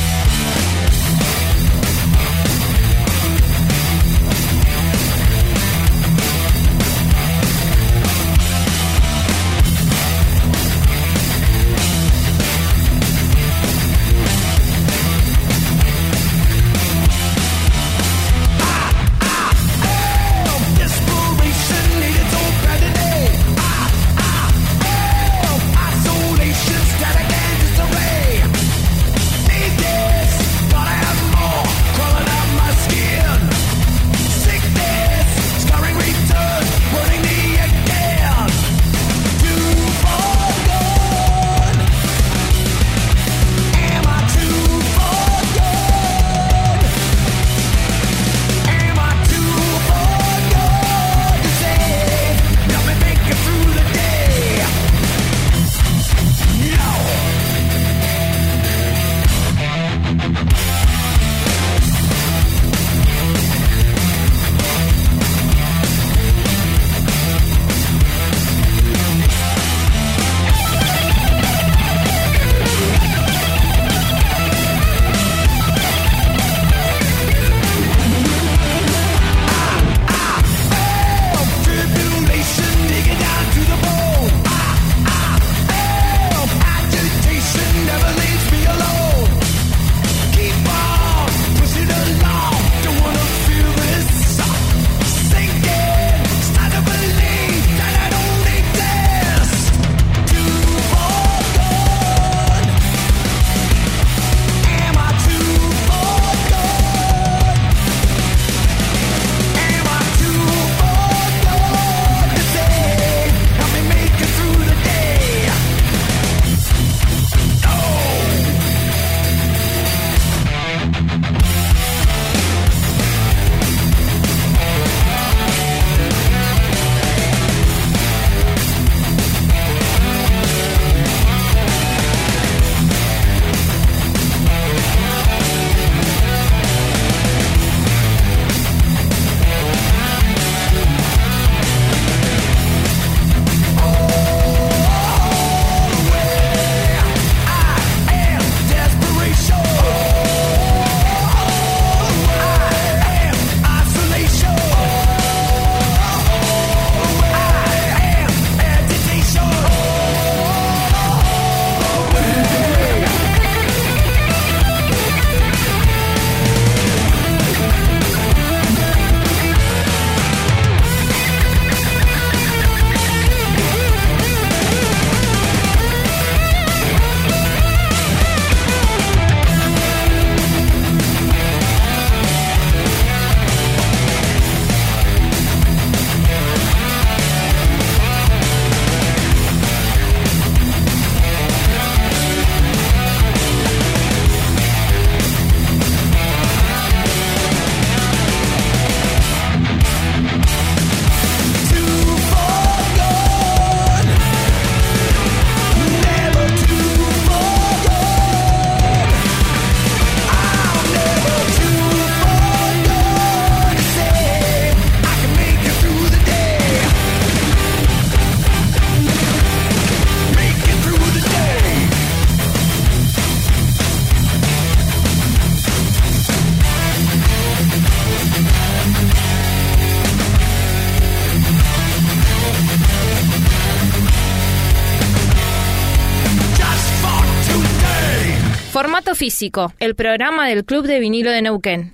Físico, el programa del Club de Vinilo de Neuquén.